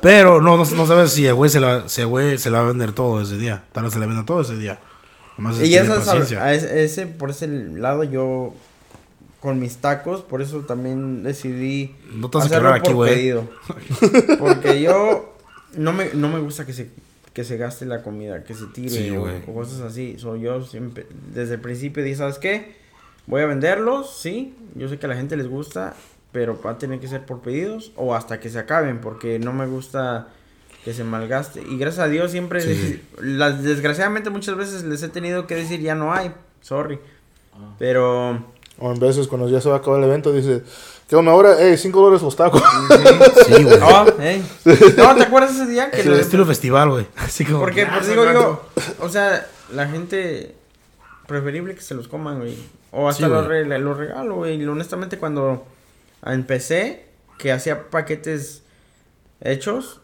pero no, no, no sabes si el güey se la, si el güey se la va a vender todo ese día. Tal vez se la venda todo ese día. Nomás Y tener eso, paciencia. a ese, por ese lado yo con mis tacos, por eso también decidí No te vas a hacerlo aquí, por güey. pedido. Porque yo no me, no me gusta que se, que se gaste la comida, que se tire Sí, o, o cosas así. So, yo siempre, desde el principio dije, ¿sabes qué? Voy a venderlos, sí. Yo sé que a la gente les gusta, pero va a tener que ser por pedidos o hasta que se acaben, porque no me gusta que se malgaste. Y gracias a Dios siempre, Sí. las, desgraciadamente muchas veces les he tenido que decir, ya no hay, sorry. Pero... O en veces cuando ya se va a acabar el evento dice, ¿qué onda ahora? Ey, 5 dólares los tacos. Sí, güey. No, ey. No, ¿te acuerdas ese día que El lo- estilo festival, güey. Así como. Porque, que, pues ah, digo yo, o sea, la gente preferible que se los coman, güey. O hasta Sí, los, re- los regalo, güey. Y honestamente, cuando empecé, que hacía paquetes hechos,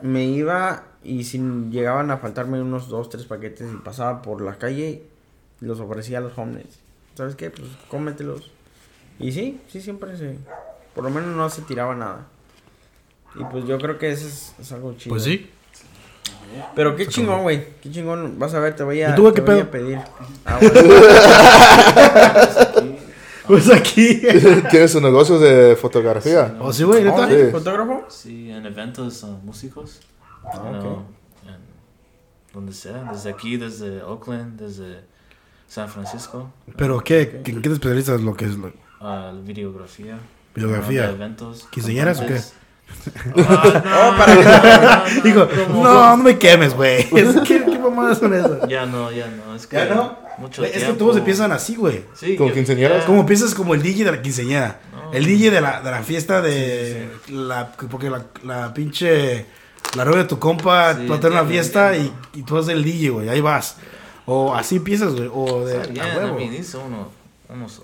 me iba y si llegaban a faltarme unos dos, tres paquetes y pasaba por la calle, los ofrecía a los homeless. ¿Sabes qué? Pues cómetelos. Y sí, sí, siempre se. Por lo menos no se tiraba nada. Y pues yo creo que eso es, es algo chido. Pues sí. Pero qué chingón, güey. Qué chingón. Vas a ver, te voy a, ¿Y tú, te voy a pedo? pedir. Ah, bueno. Pues aquí. Tiene su negocio de fotografía. ¿O sí, güey? ¿Neta? Oh, Sí. ¿Fotógrafo? Sí, en eventos uh, músicos. Ah, you know, donde sea, desde aquí, desde Oakland, desde San Francisco. ¿Pero qué? ¿En qué te especializas lo que es la Uh, videografía. videografía? de eventos. ¿Quinceañeras o qué? Oh, para Digo, no, no me quemes, güey. Es- ¿Qué, qué mamadas son esas? Ya no, ya no. Es que ¿Ya no? Mucho es que todos empiezan así, güey. Sí, ¿Como quinceañeras? Como piensas como el DJ de la quinceañera. No. El DJ de la, de la fiesta de la porque la, la pinche la novia de tu compa Sí, va a tener una fiesta y, tú eres el DJ, güey, ahí vas. O así empiezas, güey, o de a I huevo. uno, unos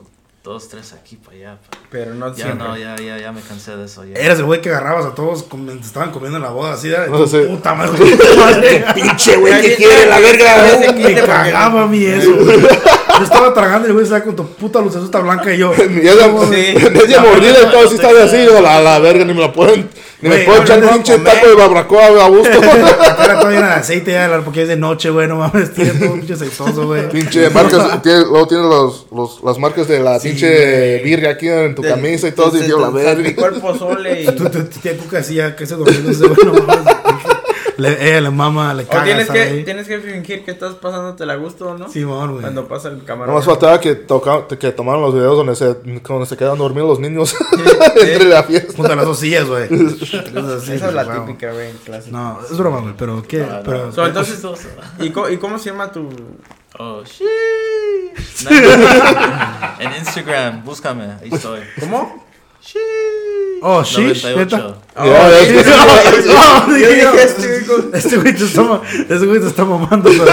dos, tres aquí para allá. pa- Pero no Ya siempre. no, ya, ya, ya me cansé de eso. Ya. Eras el güey que agarrabas a todos como te estaban comiendo en la boda, así de No sé. puta madre. madre, pinche güey que Ya, quiere ya, la ya, ya, verga. ya, Me ya, cagaba a mí eso. güey. Yo estaba tragando y el güey estaba con tu puta lucecita blanca y yo. Y esa Sí. media mordida y todo así está así, la, la verga, ni me la pueden, me Güey, puedo echar no, pinche taco de barbacoa a gusto. La cara todavía llena de aceite ya, porque es de noche, güey, no mames, tiene todo pinche aceitoso, güey. pinche marcas, tiene, luego tiene los, los, las marcas de la Sí, pinche virga aquí en tu De- camisa y todo, y digo, la verga. Mi cuerpo sole y... Tú, tú, tú, tía Cuca así ya que se durmiendo no mames. Le, ella le mama, le O caga tienes que, ahí. tienes que fingir que estás pasándote a gusto, ¿no? Simón, güey. Cuando pasa el camarón. Nomás faltaba que, toca, que tomaran los videos donde se, donde se quedan dormidos los niños Sí, entre la fiesta. Junto a las dos sillas, güey. Esa es la wow. típica, güey, clásica. No, es broma, güey, pero ¿qué? No. pero, So, entonces. ¿y, co- ¿y cómo se llama tu...? Oh, shit. en Instagram, búscame, ahí estoy. ¿Cómo? Oh, shish, 98. neta. Ya, es que- Oh, dije, este, güey, Este güey te está, este güey te está mamando, pero no,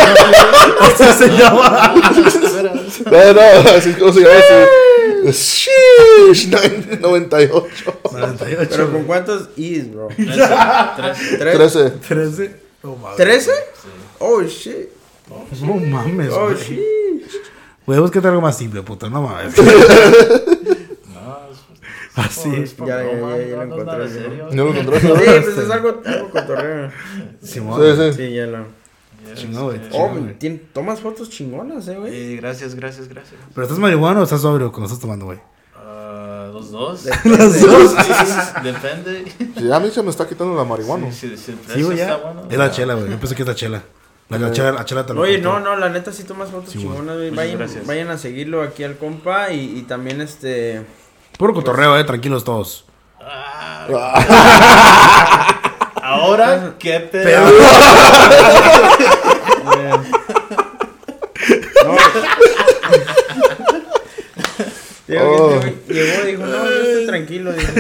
así se llama. No, no, así como se llama. Sheesh, 98. 98. Pero con cuántos E's, bro? Trece. ¿Tres? 13. 13. Oh. Oh, shit. No mames, Oh, shit. Güey, búscate algo más simple, puta, no mames. Es por Ya, ya, ya, ya lo encontré, serio. ¿No lo Sí, encontraste? pues es algo, algo cotorreo. Simón. Sí, sí. Sí, ya lo... Chingón, güey. Oh, güey. tien- tomas fotos chingonas, eh, güey. Eh, gracias, gracias, gracias. ¿Pero estás marihuana o estás sobrio cuando estás tomando, güey? Ah, los dos. Los dos. Sí, Depende. Sí, a mí se me está quitando la marihuana. Sí, sí, sí, el Sí, precio güey, ya. está bueno. Es la chela, güey. Yo pensé que es la chela. La, la chela, la chela Oye, no, no, la neta sí tomas fotos Sí, chingonas, güey. Vayan, vayan a seguirlo aquí al compa y, y también este... Puro cotorreo, eh. Tranquilos todos. Ahora, qué Pero- pedo. No. Digo, Oh. Llegó y dijo, no, yo estoy tranquilo. dijo.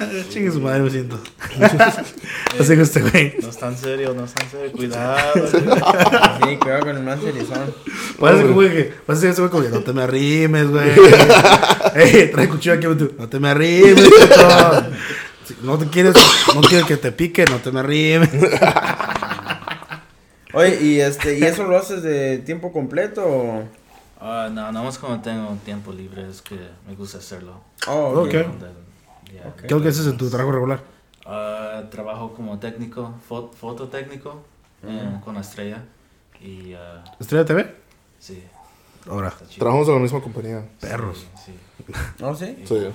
Chingue su madre, me siento. Así que este güey. No es tan serio, no es tan serio. Cuidado. Sí, cuidado con el man serizón. Parece que, güey, que. Parece que ese güey como que no te me arrimes, güey. Ey, trae cuchillo aquí, tú. No te me arrimes. Si no te quieres, no quieres que te pique, no te me arrimes. Oye, y este, ¿y eso lo haces de tiempo completo o...? Ah, no, nada más cuando tengo tiempo libre es que me gusta hacerlo. Oh, ok. Ok. Yeah. ¿Qué es lo que haces en tu trabajo regular? Ah, trabajo como técnico, fo- fototécnico eh, con la estrella. Y ah, ¿Estrella TV? sí, Ahora. Trabajamos en la misma compañía. Perros. Sí, ¿No sí? sí. Sí.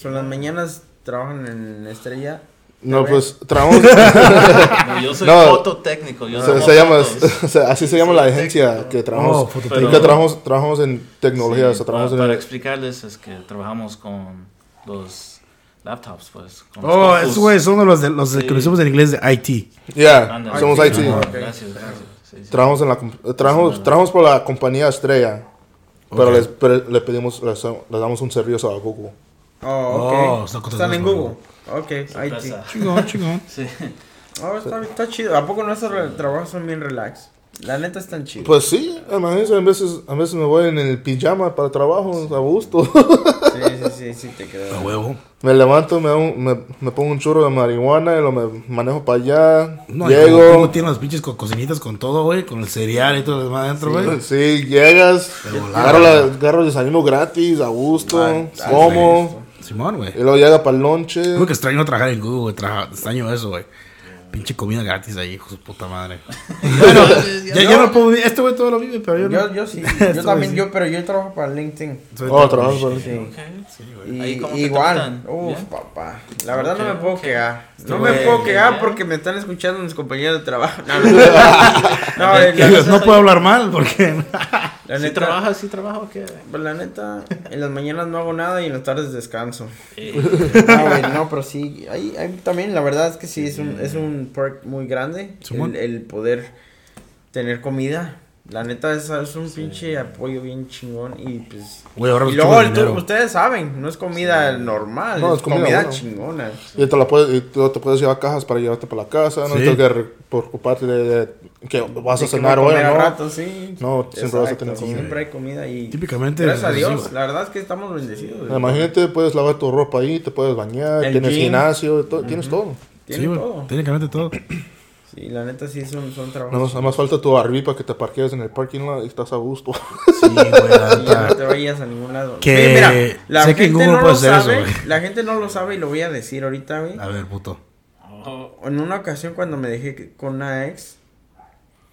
Son las mañanas trabajan en Estrella. No, pues trabajamos. No, yo soy No. fototécnico. Yo se, se llama, sea, así se llama la agencia técnico. que Oh, trabajamos. fototécnico. que trabajamos, trabajamos en tecnología, Sí, o sea, trabajamos para, en para explicarles es que trabajamos con los laptops, pues. Con Oh, esos güeyes son los, de, los Sí. que lo hicimos en inglés de IT. Ya, Ándale. somos IT. IT. Ah, Ok. Gracias, gracias. Sí, sí. Trabajamos en la eh, trabajamos, trabajamos por la compañía Estrella. Pero, Ok. les, pero le pedimos, les, les damos un servicio a Google. Oh, Oh, ok. están Están en contratados Google. Ok. Sorpresa. Chingón, chingón. Sí. Oh, está, está chido. ¿A poco nuestros trabajos son bien relax? La neta están chidos. Pues sí, imagínense, a veces, a veces me voy en el pijama para el trabajo, a gusto. Sí, sí, sí, sí, te creo. A huevo. me levanto, me, hago un- me, me pongo un churro de marihuana y lo me manejo para allá. No, llego. Google tiene las pinches co- cocinitas con todo, güey. Con el cereal y todo lo demás adentro, güey. Sí, llegas, De volada. agarro, la, agarro el desayuno gratis, a gusto, Ah, ah, como, Simón, güey. y luego llega para el lonche. Creo que extraño trabajar en Google, güey. trabaja- Extraño eso, güey. Pinche comida gratis ahí, hijo de su puta madre. bueno, ya, ya no puedo vivir. Este güey todo lo vive, pero yo no. Yo, yo sí, yo también, sí. yo, pero yo trabajo para LinkedIn. Soy Oh, todo- trabajas para Sí. ¿cómo te igual, uff, papá. La verdad no me puedo ok. quejar. No me puedo quejar porque me están escuchando mis compañeros de trabajo. No, no, no, no, la neta- No puedo hablar mal porque. la ¿Sí neta, trabajas? ¿Sí trabajas o qué? pues la neta, en las mañanas no hago nada y en las tardes descanso. Eh, No, güey, no, pero sí, ahí, ahí también la verdad es que sí, es un, es un perk muy grande el, el poder tener comida. La neta es, es un pinche apoyo bien chingón y pues... Güey, ahora Y luego, el ustedes saben, no es comida normal, No, es, es comida chingona. Y te, la puedes, y tú te puedes llevar cajas para llevarte para la casa, no Sí. tienes que re- preocuparte de, de que vas a De cenar hoy, ¿no? rato, sí. No, siempre vas a tener comida. Siempre hay comida y... Típicamente. Gracias a Dios, la verdad es que estamos bendecidos. Imagínate, puedes lavar tu ropa ahí, te puedes bañar, El tienes gym. gimnasio, to- tienes todo. Tiene Sí, güey. todo. Técnicamente todo. Sí, la neta sí son, son Nada trabajos. más, nada más falta tu RV para que te parquees en el parking lot y estás a gusto. Sí, güey, la no te vayas a ningún lado. Que mira, la sé que gente ninguno no puede lo hacer eso, sabe. güey. la gente no lo sabe y lo voy a decir ahorita, güey. A ver, puto. oh, En una ocasión cuando me dejé que- con una ex,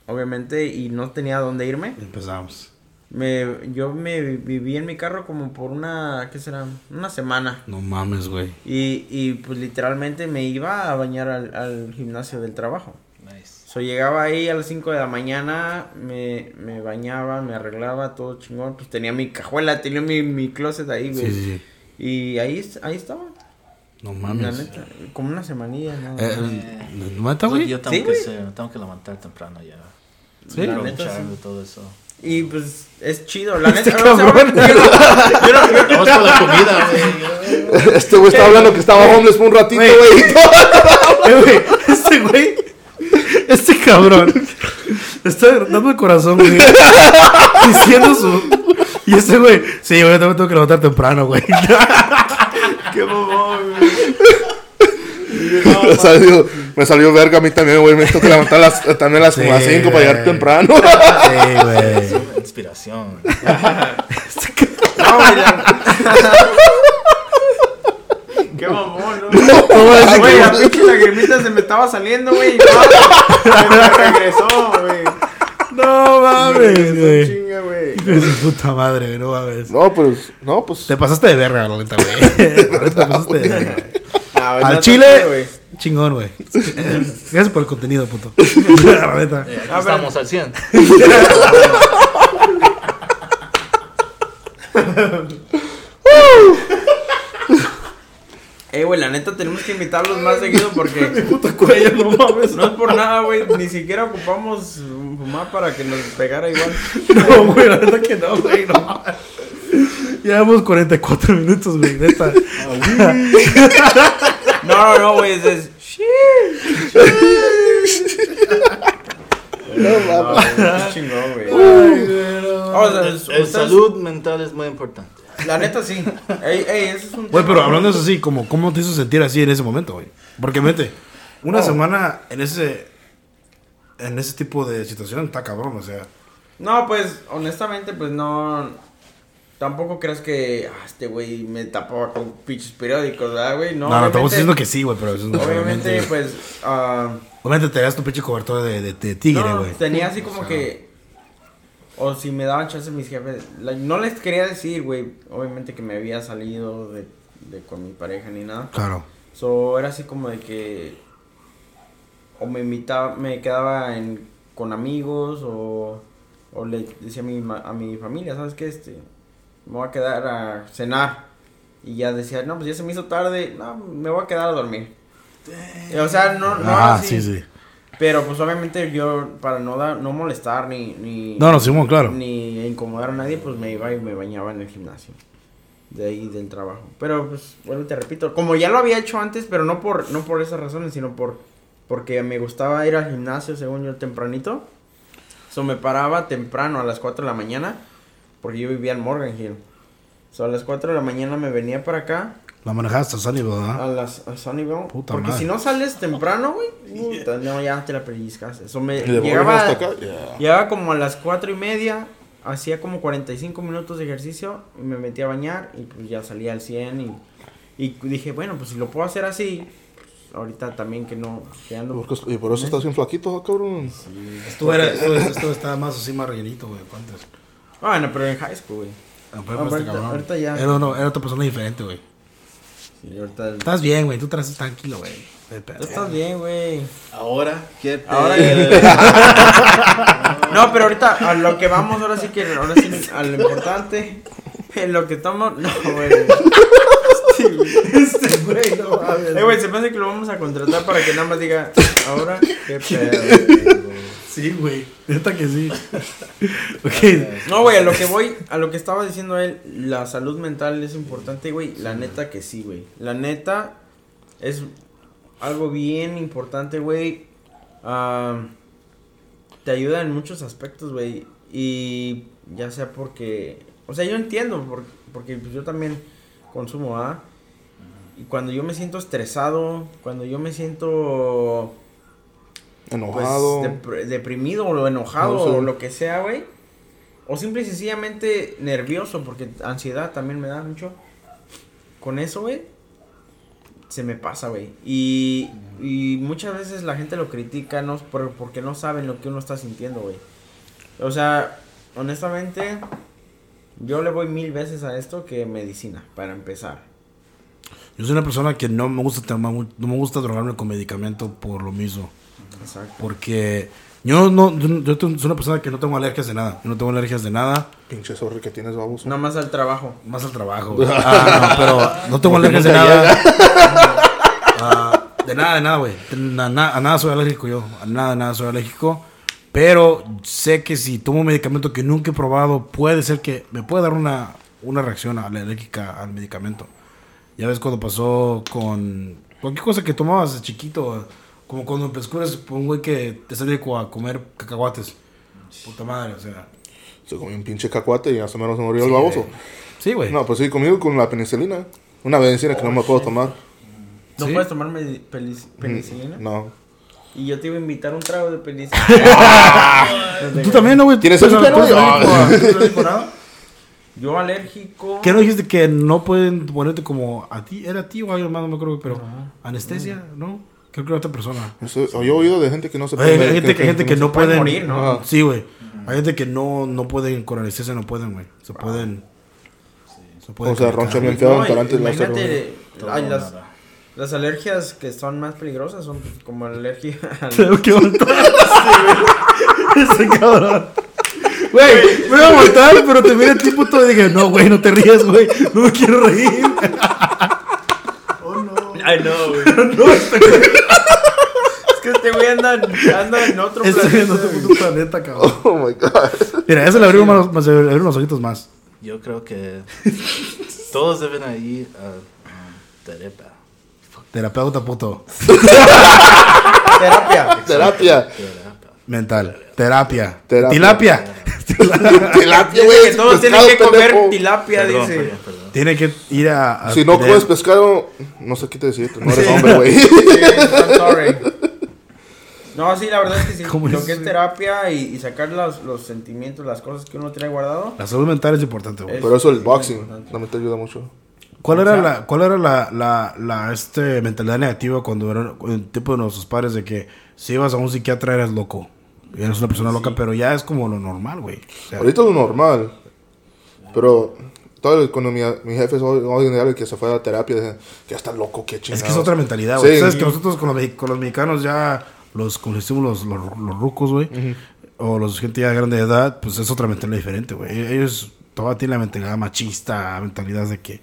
obviamente, y no tenía dónde irme, Empezamos. Me, yo me vi- viví en mi carro como por una, ¿qué será? Una semana. No mames, güey. Y, y pues literalmente me iba a bañar al, al gimnasio del trabajo. nice. So, llegaba ahí a las 5 de la mañana, me, me bañaba, me arreglaba, todo chingón. Pues tenía mi cajuela, tenía mi, mi closet ahí, güey. Sí, sí, sí. Y ahí, ahí estaba. No La mames. neta, como una semanilla, ¿no? Eh, ¿Neta, Yo, güey? yo tengo Sí, que güey. ser, me tengo que levantar temprano ya. Sí. La neta, sí. todo eso. Y pues es chido, la Este neta. o sea, cabrón. no- yo no- yo no- la comida, güey. este güey está hablando que estaba homeless por un ratito, Güey. este güey, este cabrón, está dando el corazón, güey, diciendo su... Y este güey, sí, güey, yo también tengo que levantar temprano, güey. Qué bobón, güey. me, salió, me salió verga a mí también, güey. Me tengo que levantar las, también las Sí, 5 para güey. llegar temprano. Sí, güey. Es una inspiración. No, Qué mamón, ¿no? ¿Cómo es Güey, la que- pinche lagrimita se me estaba saliendo, güey. no, me regresó, güey. No mames, güey. Chinga, güey. Puta madre, güey, no mames. No, pues, no, pues. Te pasaste de verga, la neta, güey. Te pasaste de verga, Ah, Al no chile, güey. chingón, güey. Gracias por el contenido, puto. La neta. Eh, estamos al 100. Eh, güey, la neta tenemos que invitarlos más seguido porque Puto cuello, no mames. no es por nada, güey. Ni siquiera ocupamos fumar para que nos pegara igual. No, güey, la neta que no, güey, no mames. Llevamos 44 minutos, güey, neta. No, no, no, güey. Es, es... No, mames. Es chingón, güey. Ay, güey, no. O sea, El, el ustedes- salud mental es muy importante. La neta sí. Ey, ey, eso es un Güey, tema- pero hablando de eso así, como, ¿cómo te hizo sentir así en ese momento, güey? Porque, vete, una Oh. semana en ese, en ese tipo de situación está cabrón, o sea. No, pues, honestamente, pues no. Tampoco creas que ah, este güey me tapaba con pinches periódicos, ¿verdad, güey? No, No, no, estamos obviamente- diciendo que sí, güey, pero eso no Obviamente, pues. ah, Obviamente te das tu pinche cobertor de, de, de tigre, no, güey. tenía así como O sea, que. O si me daban chance mis jefes. la- no les quería decir, güey. Obviamente que me había salido de, de con mi pareja ni nada. Claro. So, era así como de que. O me invitaba, me quedaba en, con amigos o. O le decía a mi, a mi familia, ¿sabes qué? Este. Me voy a quedar a cenar. Y ya decía, no, pues ya se me hizo tarde. No, me voy a quedar a dormir. O sea, no, no ah, así. sí, sí. Pero pues obviamente yo, para no dar, no molestar ni, ni, No, no, Simón, claro. ni incomodar a nadie, pues me iba y me bañaba en el gimnasio. De ahí del trabajo. Pero pues, bueno, te repito, como ya lo había hecho antes, pero no por, no por esas razones, sino por porque me gustaba ir al gimnasio, según yo, tempranito. So me paraba temprano a las 4 de la mañana, porque yo vivía en Morgan Hill. So a las 4 de la mañana me venía para acá, La manejaste a Sunnyville, ¿verdad? a las a Sunnyvale. Puta porque madre. si no sales temprano, güey, no, ya te la pellizcas. Eso me Y de Morgan llegaba, hasta acá, ya. llegaba como a las cuatro y media, hacía como 45 minutos de ejercicio y me metí a bañar y pues ya salía al 100 y, y dije, bueno, pues si lo puedo hacer así, ahorita también que no, que ando. Porque- y por eso estás bien flaquito, cabrón. Esto, era, esto, esto estaba más así, más rellenito, güey. ¿Cuántas? Bueno, pero en high school, güey. Ah, pero Ah, este ahorita- cabrón. ahorita ya. Era, no, era otra persona diferente, güey. Sí, ahorita. Estás bien, güey. Tú traes tranquilo, güey. No. Ya estás bien, güey. Ahora, ¿qué Ahora pedo? No, pero ahorita a lo que vamos, ahora sí que, ahora sí, a lo importante, en lo que estamos, no, güey. Güey. Este güey, no mames. Eh, güey, se me hace que lo vamos a contratar para que nada más diga, ahora, qué pedo. Sí, güey. Neta que sí. No, güey, a lo que voy, a lo que estaba diciendo él, la salud mental es importante, güey. La neta que sí, güey. La neta es algo bien importante, güey. Ah, te ayuda en muchos aspectos, güey. Y ya sea porque, o sea, yo entiendo, por- porque pues, yo también consumo, ¿ah? Y cuando yo me siento estresado, cuando yo me siento pues, Enojado. dep- deprimido o enojado No sé. o lo que sea, güey. O simple y sencillamente nervioso, porque ansiedad también me da mucho. Con eso, güey, se me pasa, güey. Y, y muchas veces la gente lo critica no, por- porque no saben lo que uno está sintiendo, güey. O sea, honestamente, yo le voy mil veces a esto que medicina, para empezar. Yo soy una persona que no me gusta tomar no me gusta drogarme con medicamento por lo mismo. Exacto. Porque yo no, yo, yo soy una persona que no tengo alergias de nada. Yo no tengo alergias de nada. Pinche sorry que tienes, baboso. Nada más al trabajo. Más al trabajo. güey. Ah, no, pero no tengo alergias de nada. Ah, de nada, de nada, güey. Na- na- A nada soy alérgico yo. A nada, nada soy alérgico. Pero sé que si tomo un medicamento que nunca he probado, puede ser que me puede dar una, una reacción alérgica al medicamento. Ya ves cuando pasó con cualquier cosa que tomabas de chiquito, como cuando descubres un güey que te sale a comer cacahuates. Puta madre, o sea. Se comió un pinche cacuate y hasta menos se murió Sí, el baboso. Sí, güey. No, pues sí, conmigo con la penicilina. Una medicina que no me puedo tomar. ¿No ¿Sí? puedes tomar pelic- penicilina? No. Y yo te iba a invitar un trago de penicilina. Tú también, ¿no, güey? ¿Tienes ¿Tú ese eres pedo? alérgico a- tú eres alérgico a nada? Yo alérgico. ¿Qué no dijiste que no pueden ponerte como a ti? ¿Era a ti o a alguien más? No me acuerdo, pero anestesia, ¿no? Creo que era otra persona. Eso- yo he oído de gente que no se Hay, hay gente, que, gente que no pueden pueden. morir, ¿no? Ajá. Sí, güey. Hay gente que no, no pueden anestesia, no pueden, güey. Se pueden. Se pueden O sea, complicar. roncha bien feo No, imagínate, Todo ay, o las, las alergias que son más peligrosas son como la alergia al... Creo que. Ese cabrón. Güey, me iba a aguantar, pero te miré a ti puto y dije, no, güey, no te rías, güey. No me quiero reír. Ay, no, güey. No, estoy, Es que este güey anda, anda en otro estoy en planeta, otro güey. puto planeta, cabrón. Oh my god. Mira, eso le abrió más, más, le abrió unos ojitos más. Yo creo que todos deben ir a, a terapia. Terapeuta puto. Terapia. Terapia. Terapia. Mental. Terapia. Terapia. Tilapia. Tilapia, güey. que todos tienen que comer pendejo. tilapia, Perdón, dice. perdón, perdón. Tiene que ir a. a Si no comes pescado, no sé qué te decir. No eres Sí. hombre, güey. Sí, I'm sorry. No, sí, la verdad es que sí. ¿Cómo Lo es? que es terapia y, y sacar los, los sentimientos, las cosas que uno trae guardado. La salud mental es importante, güey. Es- Pero eso el boxing también te ayuda mucho. ¿Cuál era la, cuál era la, la, la este, mentalidad negativa cuando eran el tipo de nuestros padres de que si ibas a un psiquiatra eras loco? Y eres una persona loca, pero ya es como lo normal, güey. O sea, Ahorita es lo normal. Pero todo el- cuando mi, mi jefe en día que se fue a la terapia, dije, que está loco, qué chingados. es que es otra mentalidad, güey. Sí. Sabes que nosotros con los, con los mexicanos ya, los, como les decimos, los, los, los rucos, güey, o los gente ya grande de edad, pues es otra mentalidad diferente, güey. Ellos todavía tienen la mentalidad machista, mentalidad de que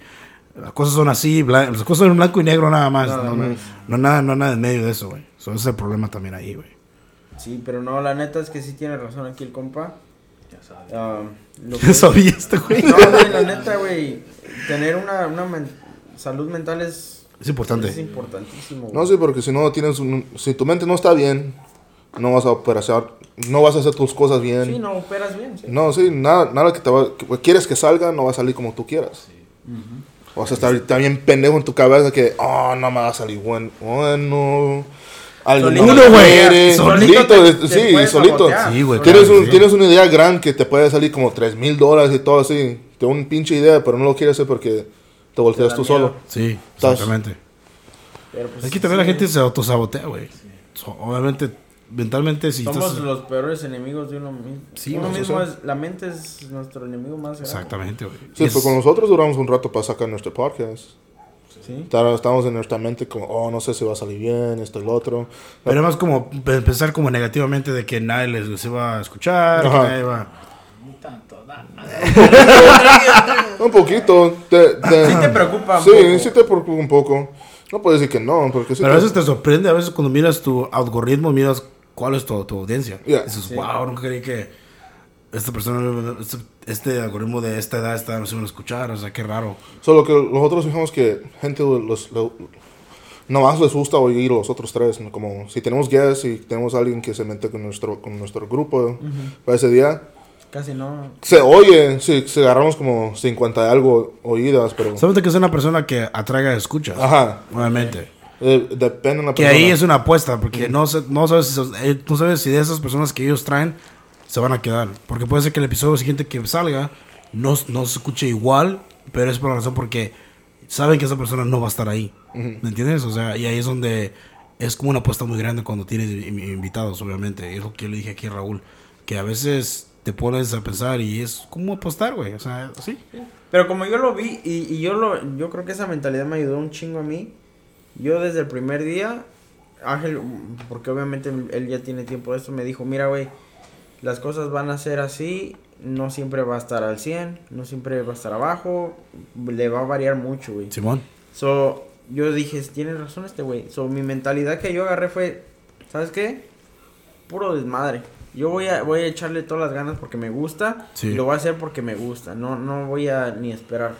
las cosas son así, blan- las cosas son blanco y negro nada más. Nada no, más. no nada, no nada en medio de eso, güey. So, ese es el problema también ahí, güey. Sí, pero no, la neta es que sí tiene razón aquí el compa. Lo que- Sabía este, güey. No, güey, la neta, güey. Tener una, una men- salud mental es, Es importante. es importantísimo. güey. No, sí, porque si no tienes un- si tu mente no está bien, no vas a operar, no vas a hacer tus cosas bien. Sí, no operas bien. Sí. No, sí, nada, nada que te va, que quieres que salga, no va a salir como tú quieras. Vas a estar bien pendejo en tu cabeza que, oh, no me va a salir bueno. Bueno, alguien Solito no me te- quiere. solito Solito, te- es- te sí, solito. sabotear. Sí, güey. Tienes, claro, un, sí. tienes una idea gran que te puede salir como 3 mil dólares y todo así. Te da una pinche idea, pero no lo quieres hacer porque te volteas tú miedo. solo. Sí, Estás- exactamente. Pues, Es que también sí, la gente se autosabotea, güey. So, obviamente, mentalmente, si Somos estás... los peores enemigos de uno mismo. Sí, uno güey, mismo es, la mente es nuestro enemigo más grande. Exactamente, güey. Sí, es- pues con nosotros duramos un rato para sacar nuestro podcast. Sí. Estamos en nuestra mente como, oh, no sé si va a salir bien, esto y lo otro. Pero más como pe- pensar como negativamente de que nadie les, les iba a escuchar, que nadie va... Ni tanto, nada. Un poquito. Te, te- Sí te preocupa un Sí, poco. sí te preocupa un poco. No puedes decir que no, porque sí Pero a veces te sorprende, a veces cuando miras tu algoritmo, miras cuál es tu, tu audiencia. Yeah. Dices, Sí. wow, nunca creí que esta persona, este, este algoritmo de esta edad está nos iban a escuchar, o sea, qué raro. Solo que nosotros fijamos que gente los, lo- nomás les gusta oír los otros tres. ¿no? Como si tenemos guests y tenemos alguien que se mete con nuestro, con nuestro grupo para ese día, Casi no. se oye, sí, se agarramos como 50 y algo oídas, pero... Solamente que es una persona que atraiga escuchas. Ajá, Obviamente. eh, depende de la Que persona. ahí es una apuesta, porque no, sé- no, sabes eh, no sabes si de esas personas que ellos traen se van a quedar. Porque puede ser que el episodio siguiente que salga no, no se escuche igual, pero es por la razón porque saben que esa persona no va a estar ahí. ¿Me entiendes? O sea, y ahí es donde es como una apuesta muy grande cuando tienes in- invitados, obviamente. Es lo que yo le dije aquí a Raúl, que a veces te pones a pensar y es como apostar, güey. O sea, sí. Pero como yo lo vi y, y yo lo yo creo que esa mentalidad me ayudó un chingo a mí. Yo desde el primer día, Ángel, porque obviamente él ya tiene tiempo de esto, me dijo, mira, güey, las cosas van a ser así, no siempre va a estar al 100, no siempre va a estar abajo, le va a variar mucho, güey. Simón. So, yo dije, tiene razón este güey. So, mi mentalidad que yo agarré fue, ¿sabes qué? Puro desmadre. Yo voy a, voy a echarle todas las ganas porque me gusta. Sí. Y lo voy a hacer porque me gusta. No, no voy a ni esperar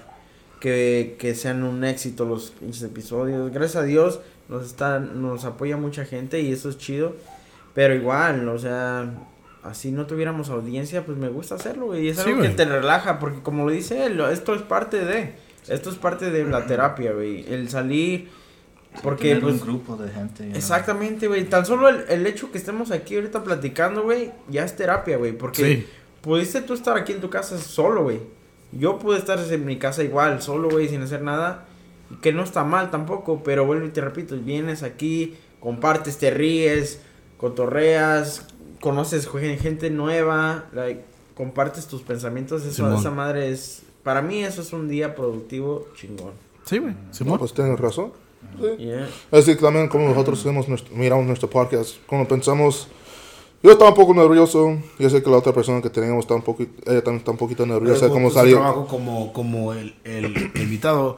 que, que sean un éxito los pinches episodios. Gracias a Dios nos, está, nos apoya mucha gente y eso es chido. Pero igual, o sea, así no tuviéramos audiencia, pues me gusta hacerlo, güey. Y es Sí, algo que te relaja, porque como lo dice él, esto es parte de... Esto es parte de la terapia, güey. El salir... Porque, Tener pues... un grupo de gente. Exactamente, güey. Tan solo el, el hecho que estemos aquí ahorita platicando, güey, ya es terapia, güey. Porque Sí. pudiste tú estar aquí en tu casa solo, güey. Yo pude estar en mi casa igual, solo, güey, sin hacer nada. Que no está mal tampoco, pero vuelvo y te repito, vienes aquí, compartes, te ríes, cotorreas, conoces gen- gente nueva, like, compartes tus pensamientos. Eso, Simón. esa madre es... Para mí eso es un día productivo chingón. Sí, güey. No, Simón. pues tienes razón. Sí. Yeah. Así también como nosotros hacemos nuestro- miramos nuestro podcast, cuando pensamos, yo estaba un poco nervioso, yo sé que la otra persona que teníamos está un poquito, ella también está un poquito nerviosa, como tu salir. trabajo como, como el, el invitado,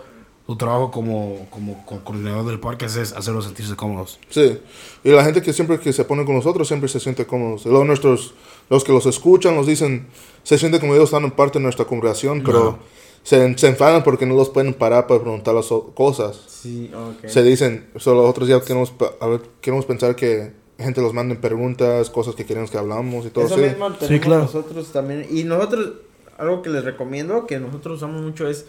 tu trabajo como, como, co- coordinador del parque es hacerlos sentirse cómodos. Sí, y la gente que siempre que se pone con nosotros siempre se siente cómodos. Luego nuestros, los que los escuchan nos dicen, se siente como ellos están en parte de nuestra congregación, pero Ajá. se, se enfadan porque no los pueden parar para preguntar las cosas. Sí, ok. Se dicen, solo otros ya queremos, a ver, queremos pensar que gente nos manden preguntas, cosas que queremos que hablamos y todo Eso así. mismo tenemos claro. nosotros también. Y nosotros, algo que les recomiendo, que nosotros usamos mucho es.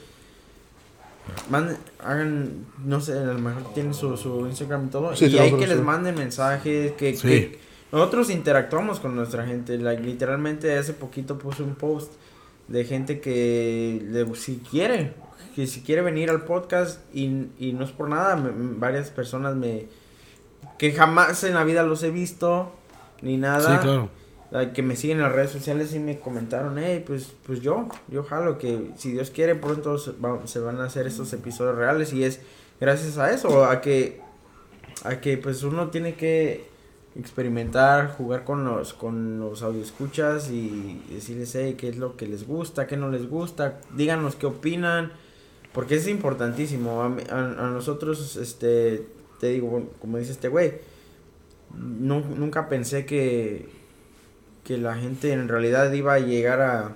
Manden, hagan, no sé, a lo mejor tienen su, su Instagram y todo. Sí, y hay que les manden mensajes. Que, Sí. que nosotros interactuamos con nuestra gente. like, literalmente hace poquito puse un post de gente que le- si quiere, que si quiere venir al podcast y, y no es por nada, me- varias personas me. que jamás en la vida los he visto ni nada. Sí, claro. Que me siguen en las redes sociales y me comentaron, hey, pues, pues yo, yo jalo que si Dios quiere pronto se, va- se van a hacer estos episodios reales y es gracias a eso, a que, a que pues uno tiene que experimentar, jugar con los, con los audioscuchas y decirles, hey, qué es lo que les gusta, qué no les gusta, díganos qué opinan, porque es importantísimo, a, a- a nosotros, este, te digo, como dice este güey, nu- nunca pensé que, que la gente en realidad iba a llegar a,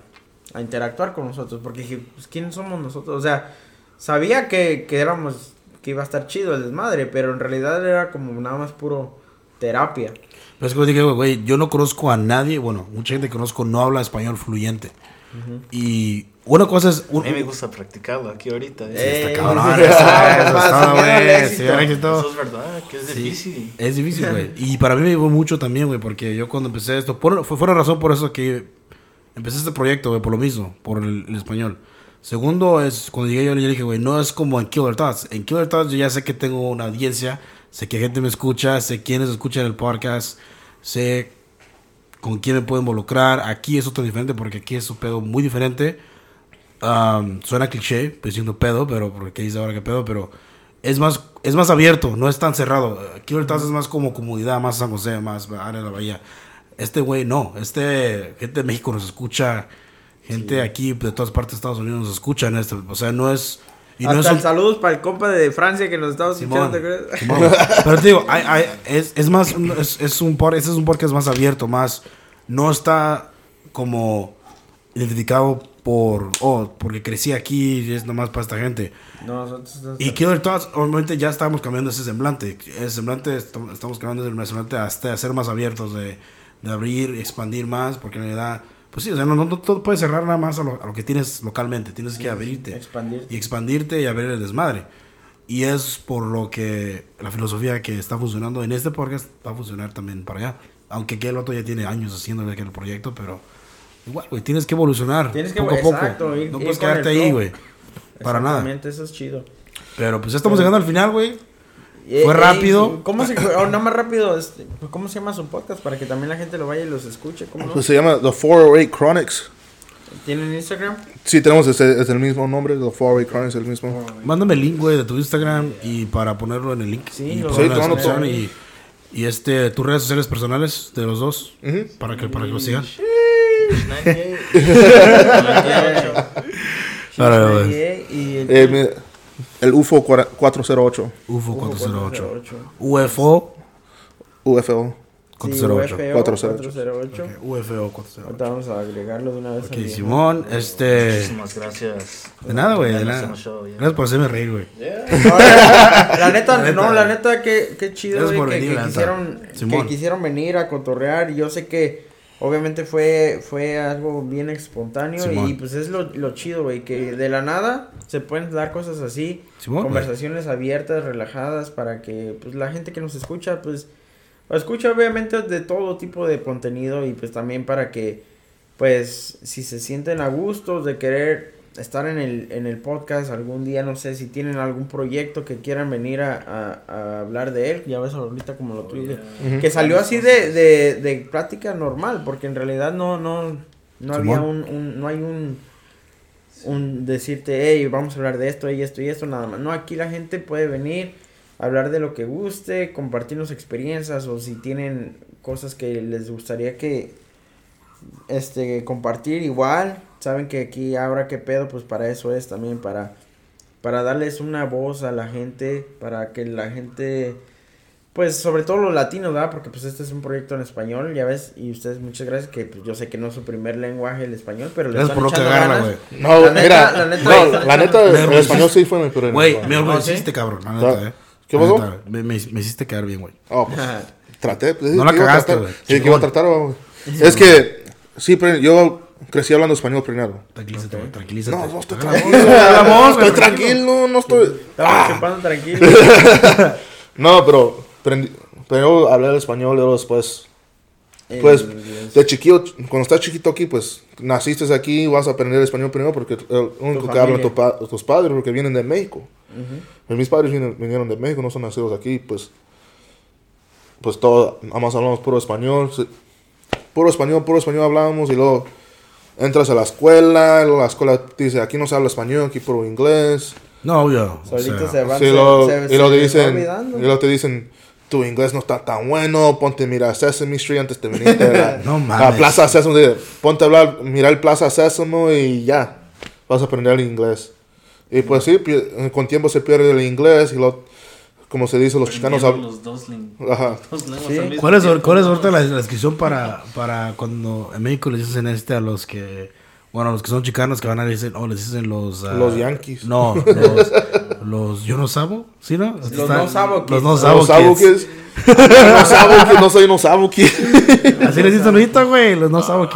a interactuar con nosotros. Porque dije, pues, ¿quiénes somos nosotros? O sea, sabía que, que éramos, que iba a estar chido el desmadre, pero en realidad era como nada más puro terapia. Pero es que dije, güey, yo no conozco a nadie, bueno, mucha gente que conozco no habla español fluyente. Y una cosa es... A mí me gusta practicarlo aquí ahorita. Eh, está cabrón, sí, eso, eso está, güey, éxito. Eso es verdad, que es Sí. difícil. Es difícil, güey. Y para mí me ayudó mucho también, güey, porque yo cuando empecé esto, por, fue, fue una razón por eso que empecé este proyecto, güey, por lo mismo, por el, el español. Segundo es, cuando llegué yo le dije, güey, no es como en Killer Thoughts. En Killer Thoughts yo ya sé que tengo una audiencia, sé que gente me escucha, sé quiénes escuchan el podcast, sé con quién me puedo involucrar. Aquí es otro diferente porque aquí es un pedo muy diferente. Um, suena cliché, pues diciendo pedo, pero porque dice ahora que pedo, pero es más, es más abierto, no es tan cerrado. Killer Thoughts es más como comunidad, más San José, más área de la bahía. Este güey no, este gente de México nos escucha Gente aquí de todas partes de Estados Unidos nos escuchan esto. O sea, no es. Y no es saludos para el compa de Francia que nos estaba escuchando. Pero te digo, hay, hay, es, es, más. Es, es un por, este es un podcast más abierto, más. No está como identificado por. Oh, porque crecí aquí y es nomás para esta gente. No, y Killer Thoughts, obviamente ya estamos cambiando ese semblante. Ese semblante, estamos cambiando ese semblante hasta ser más abiertos, de, de abrir, expandir más, porque en realidad pues sí, o sea, no, no, todo puedes cerrar nada más a lo, a lo, que tienes localmente, tienes que abrirte. Expandirte. Y expandirte y abrir el desmadre. Y es por lo que la filosofía que está funcionando en este podcast va a funcionar también para allá. Aunque que el otro ya tiene años haciendo el proyecto, pero igual, güey, tienes que evolucionar tienes que, poco a poco. no puedes quedarte ahí, güey. Para nada. eso es chido. Pero pues ya estamos llegando al final, güey. Fue rápido. ¿Cómo se, oh, no más rápido, este, ¿cómo se llama su podcast? Para que también la gente lo vaya y los escuche. ¿Cómo Pues se llama The 408 Chronics. ¿Tienen Instagram? Sí, tenemos ese, es el mismo nombre, The 408 Chronics, el mismo. Mándame el link, güey, de tu Instagram y para ponerlo en el link. Sí, y, lo y, y este, tus redes sociales personales de los dos, para, que, para que lo sigan. Eh, el UFO 408. UFO 408. UFO. UFO. 408. 408. UFO 408. Ahorita vamos a agregarlo de una vez. Ok, Simón, este. Muchísimas gracias. De nada, güey, de nada. Gracias por hacerme reír, güey. la, neta, no, la neta, qué, qué chido, güey, que, que, quisieron, que quisieron venir a cotorrear. Yo sé que obviamente fue, fue algo bien espontáneo y pues es lo, lo chido, güey, que de la nada se pueden dar cosas así, conversaciones abiertas, relajadas, para que pues la gente que nos escucha, pues, escucha obviamente de todo tipo de contenido y pues también para que, pues, si se sienten a gusto de querer estar en el, en el podcast algún día, no sé si tienen algún proyecto que quieran venir a, a, hablar de él, ya ves ahorita como lo tuve, que salió así de, de, de plática normal, porque en realidad no, no, no había un, un, no hay un, un decirte, hey, vamos a hablar de esto y esto y esto, nada más. No, aquí la gente puede venir, hablar de lo que guste, compartirnos experiencias o si tienen cosas que les gustaría que, este, compartir igual, saben que aquí ahora que pedo, pues para eso es también, para, para darles una voz a la gente, para que la gente, pues sobre todo los latinos, ¿verdad? Porque pues este es un proyecto en español, ya ves, y ustedes muchas gracias, que pues, yo sé que no es su primer lenguaje el español, pero le están echando ganas. güey. No, la mira, la neta, no, la neta, el español sí fue mi Güey, me hiciste, cabrón, la neta, eh. ¿Qué pasó? Me, me, hiciste quedar bien, güey. Oh, pues, traté. Pues, no la cagaste, güey. Sí, que iba a tratar, güey. Es que, sí, pero yo crecí hablando español primero. Tranquilízate, okay. tranquilízate. No, no estoy tranquilo. estoy tranquilo, no estoy. Ah. tranquilo. no, pero aprendí, pero hablé el español y luego después. Pues, de chiquito, cuando estás chiquito aquí, pues, naciste aquí, vas a aprender español primero porque el único que hablan tu tus padres, porque vienen de México. Mis padres vinieron de México, no son nacidos aquí, pues, pues todo, más hablamos puro español, puro español, puro español hablábamos y luego entras a la escuela, la escuela te dice, aquí no se habla español, aquí puro inglés. No, obvio. Solito se van, lo, y lo dicen, y lo te dicen, tu inglés no está tan bueno, ponte a mirar Sesame Street antes de venir a la, no, a Plaza Sésamo, ponte a hablar, mirar el Plaza Sésamo y ya, vas a aprender el inglés. Y pues sí, con tiempo se pierde el inglés y lo como se dice, los chicanos hablan. Los dos, Ajá. ¿Cuál es, ¿Cuál es ahorita la, descripción para, para cuando en México les dicen este a los que, bueno, a los que son chicanos que van a decir, oh, les dicen los... Uh, los yankees. No, los, los yo no sabo, ¿sí no? Los no sabo Los no sabo Los sabo no, no soy no sabo Así les dicen ahorita, güey, los no sabo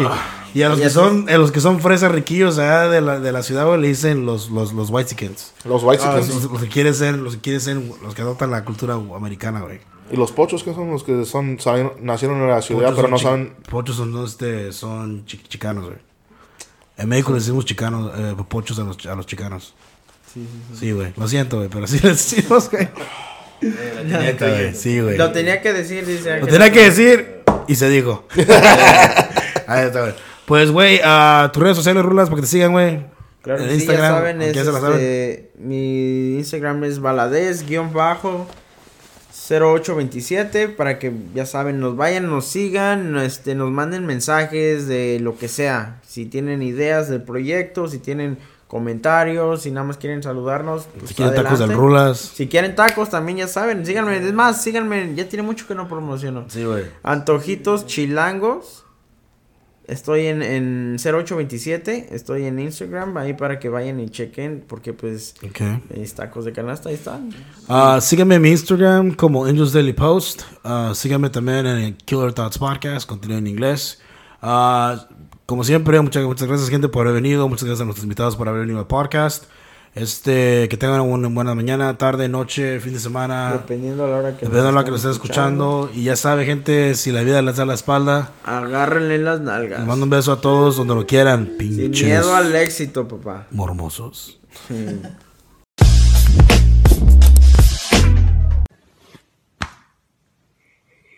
y a los, que son, a los que son fresas riquillos de, la, de la ciudad, güey, le dicen los, los, los white chickens. Los white chickens. los, que quieren ser, los que quieren ser, los que adoptan la cultura americana, güey. ¿Y los pochos que son los que son, nacieron en la ciudad, pero no saben? Pochos son, este, son chicanos, güey. En México le decimos chicanos, eh, pochos a los, a los chicanos. Sí, güey. Lo siento, güey, pero sí le decimos, güey. Neta, güey. Sí, güey. Lo tenía que decir, dice. Lo tenía que decir y se dijo. Ahí está, güey. Pues, güey, a tus redes sociales, Rulas, para que te sigan, güey. Claro, En sí, ya Instagram, saben, es, ¿qué se la saben? este, mi Instagram es baladez, guion bajo, 0827, para que, ya saben, nos vayan, nos sigan, este, nos manden mensajes de lo que sea. Si tienen ideas del proyecto, si tienen comentarios, si nada más quieren saludarnos, pues Si quieren tacos del. Rulas. Si quieren tacos, también ya saben, síganme, es más, síganme, ya tiene mucho que no promociono. Sí, güey. Antojitos Chilangos. Estoy en, en 0827. Estoy en Instagram. Ahí para que vayan y chequen. Porque pues Ok. mis tacos de canasta ahí están. Ah, síganme en mi Instagram como Angels Daily Post. Ah, síganme también en el Killer Thoughts Podcast, contenido en inglés. Ah, como siempre, muchas, muchas gracias, gente, por haber venido. Muchas gracias a nuestros invitados por haber venido al podcast. Este, que tengan una buena mañana, tarde, noche, fin de semana. Dependiendo a la hora que Dependiendo de lo que estén lo estés escuchando. Y ya sabe, gente, si la vida les da la espalda, Agárrenle las nalgas. les mando un beso a todos donde lo quieran. Sin Pinches miedo al éxito, papá. mormosos. Sí.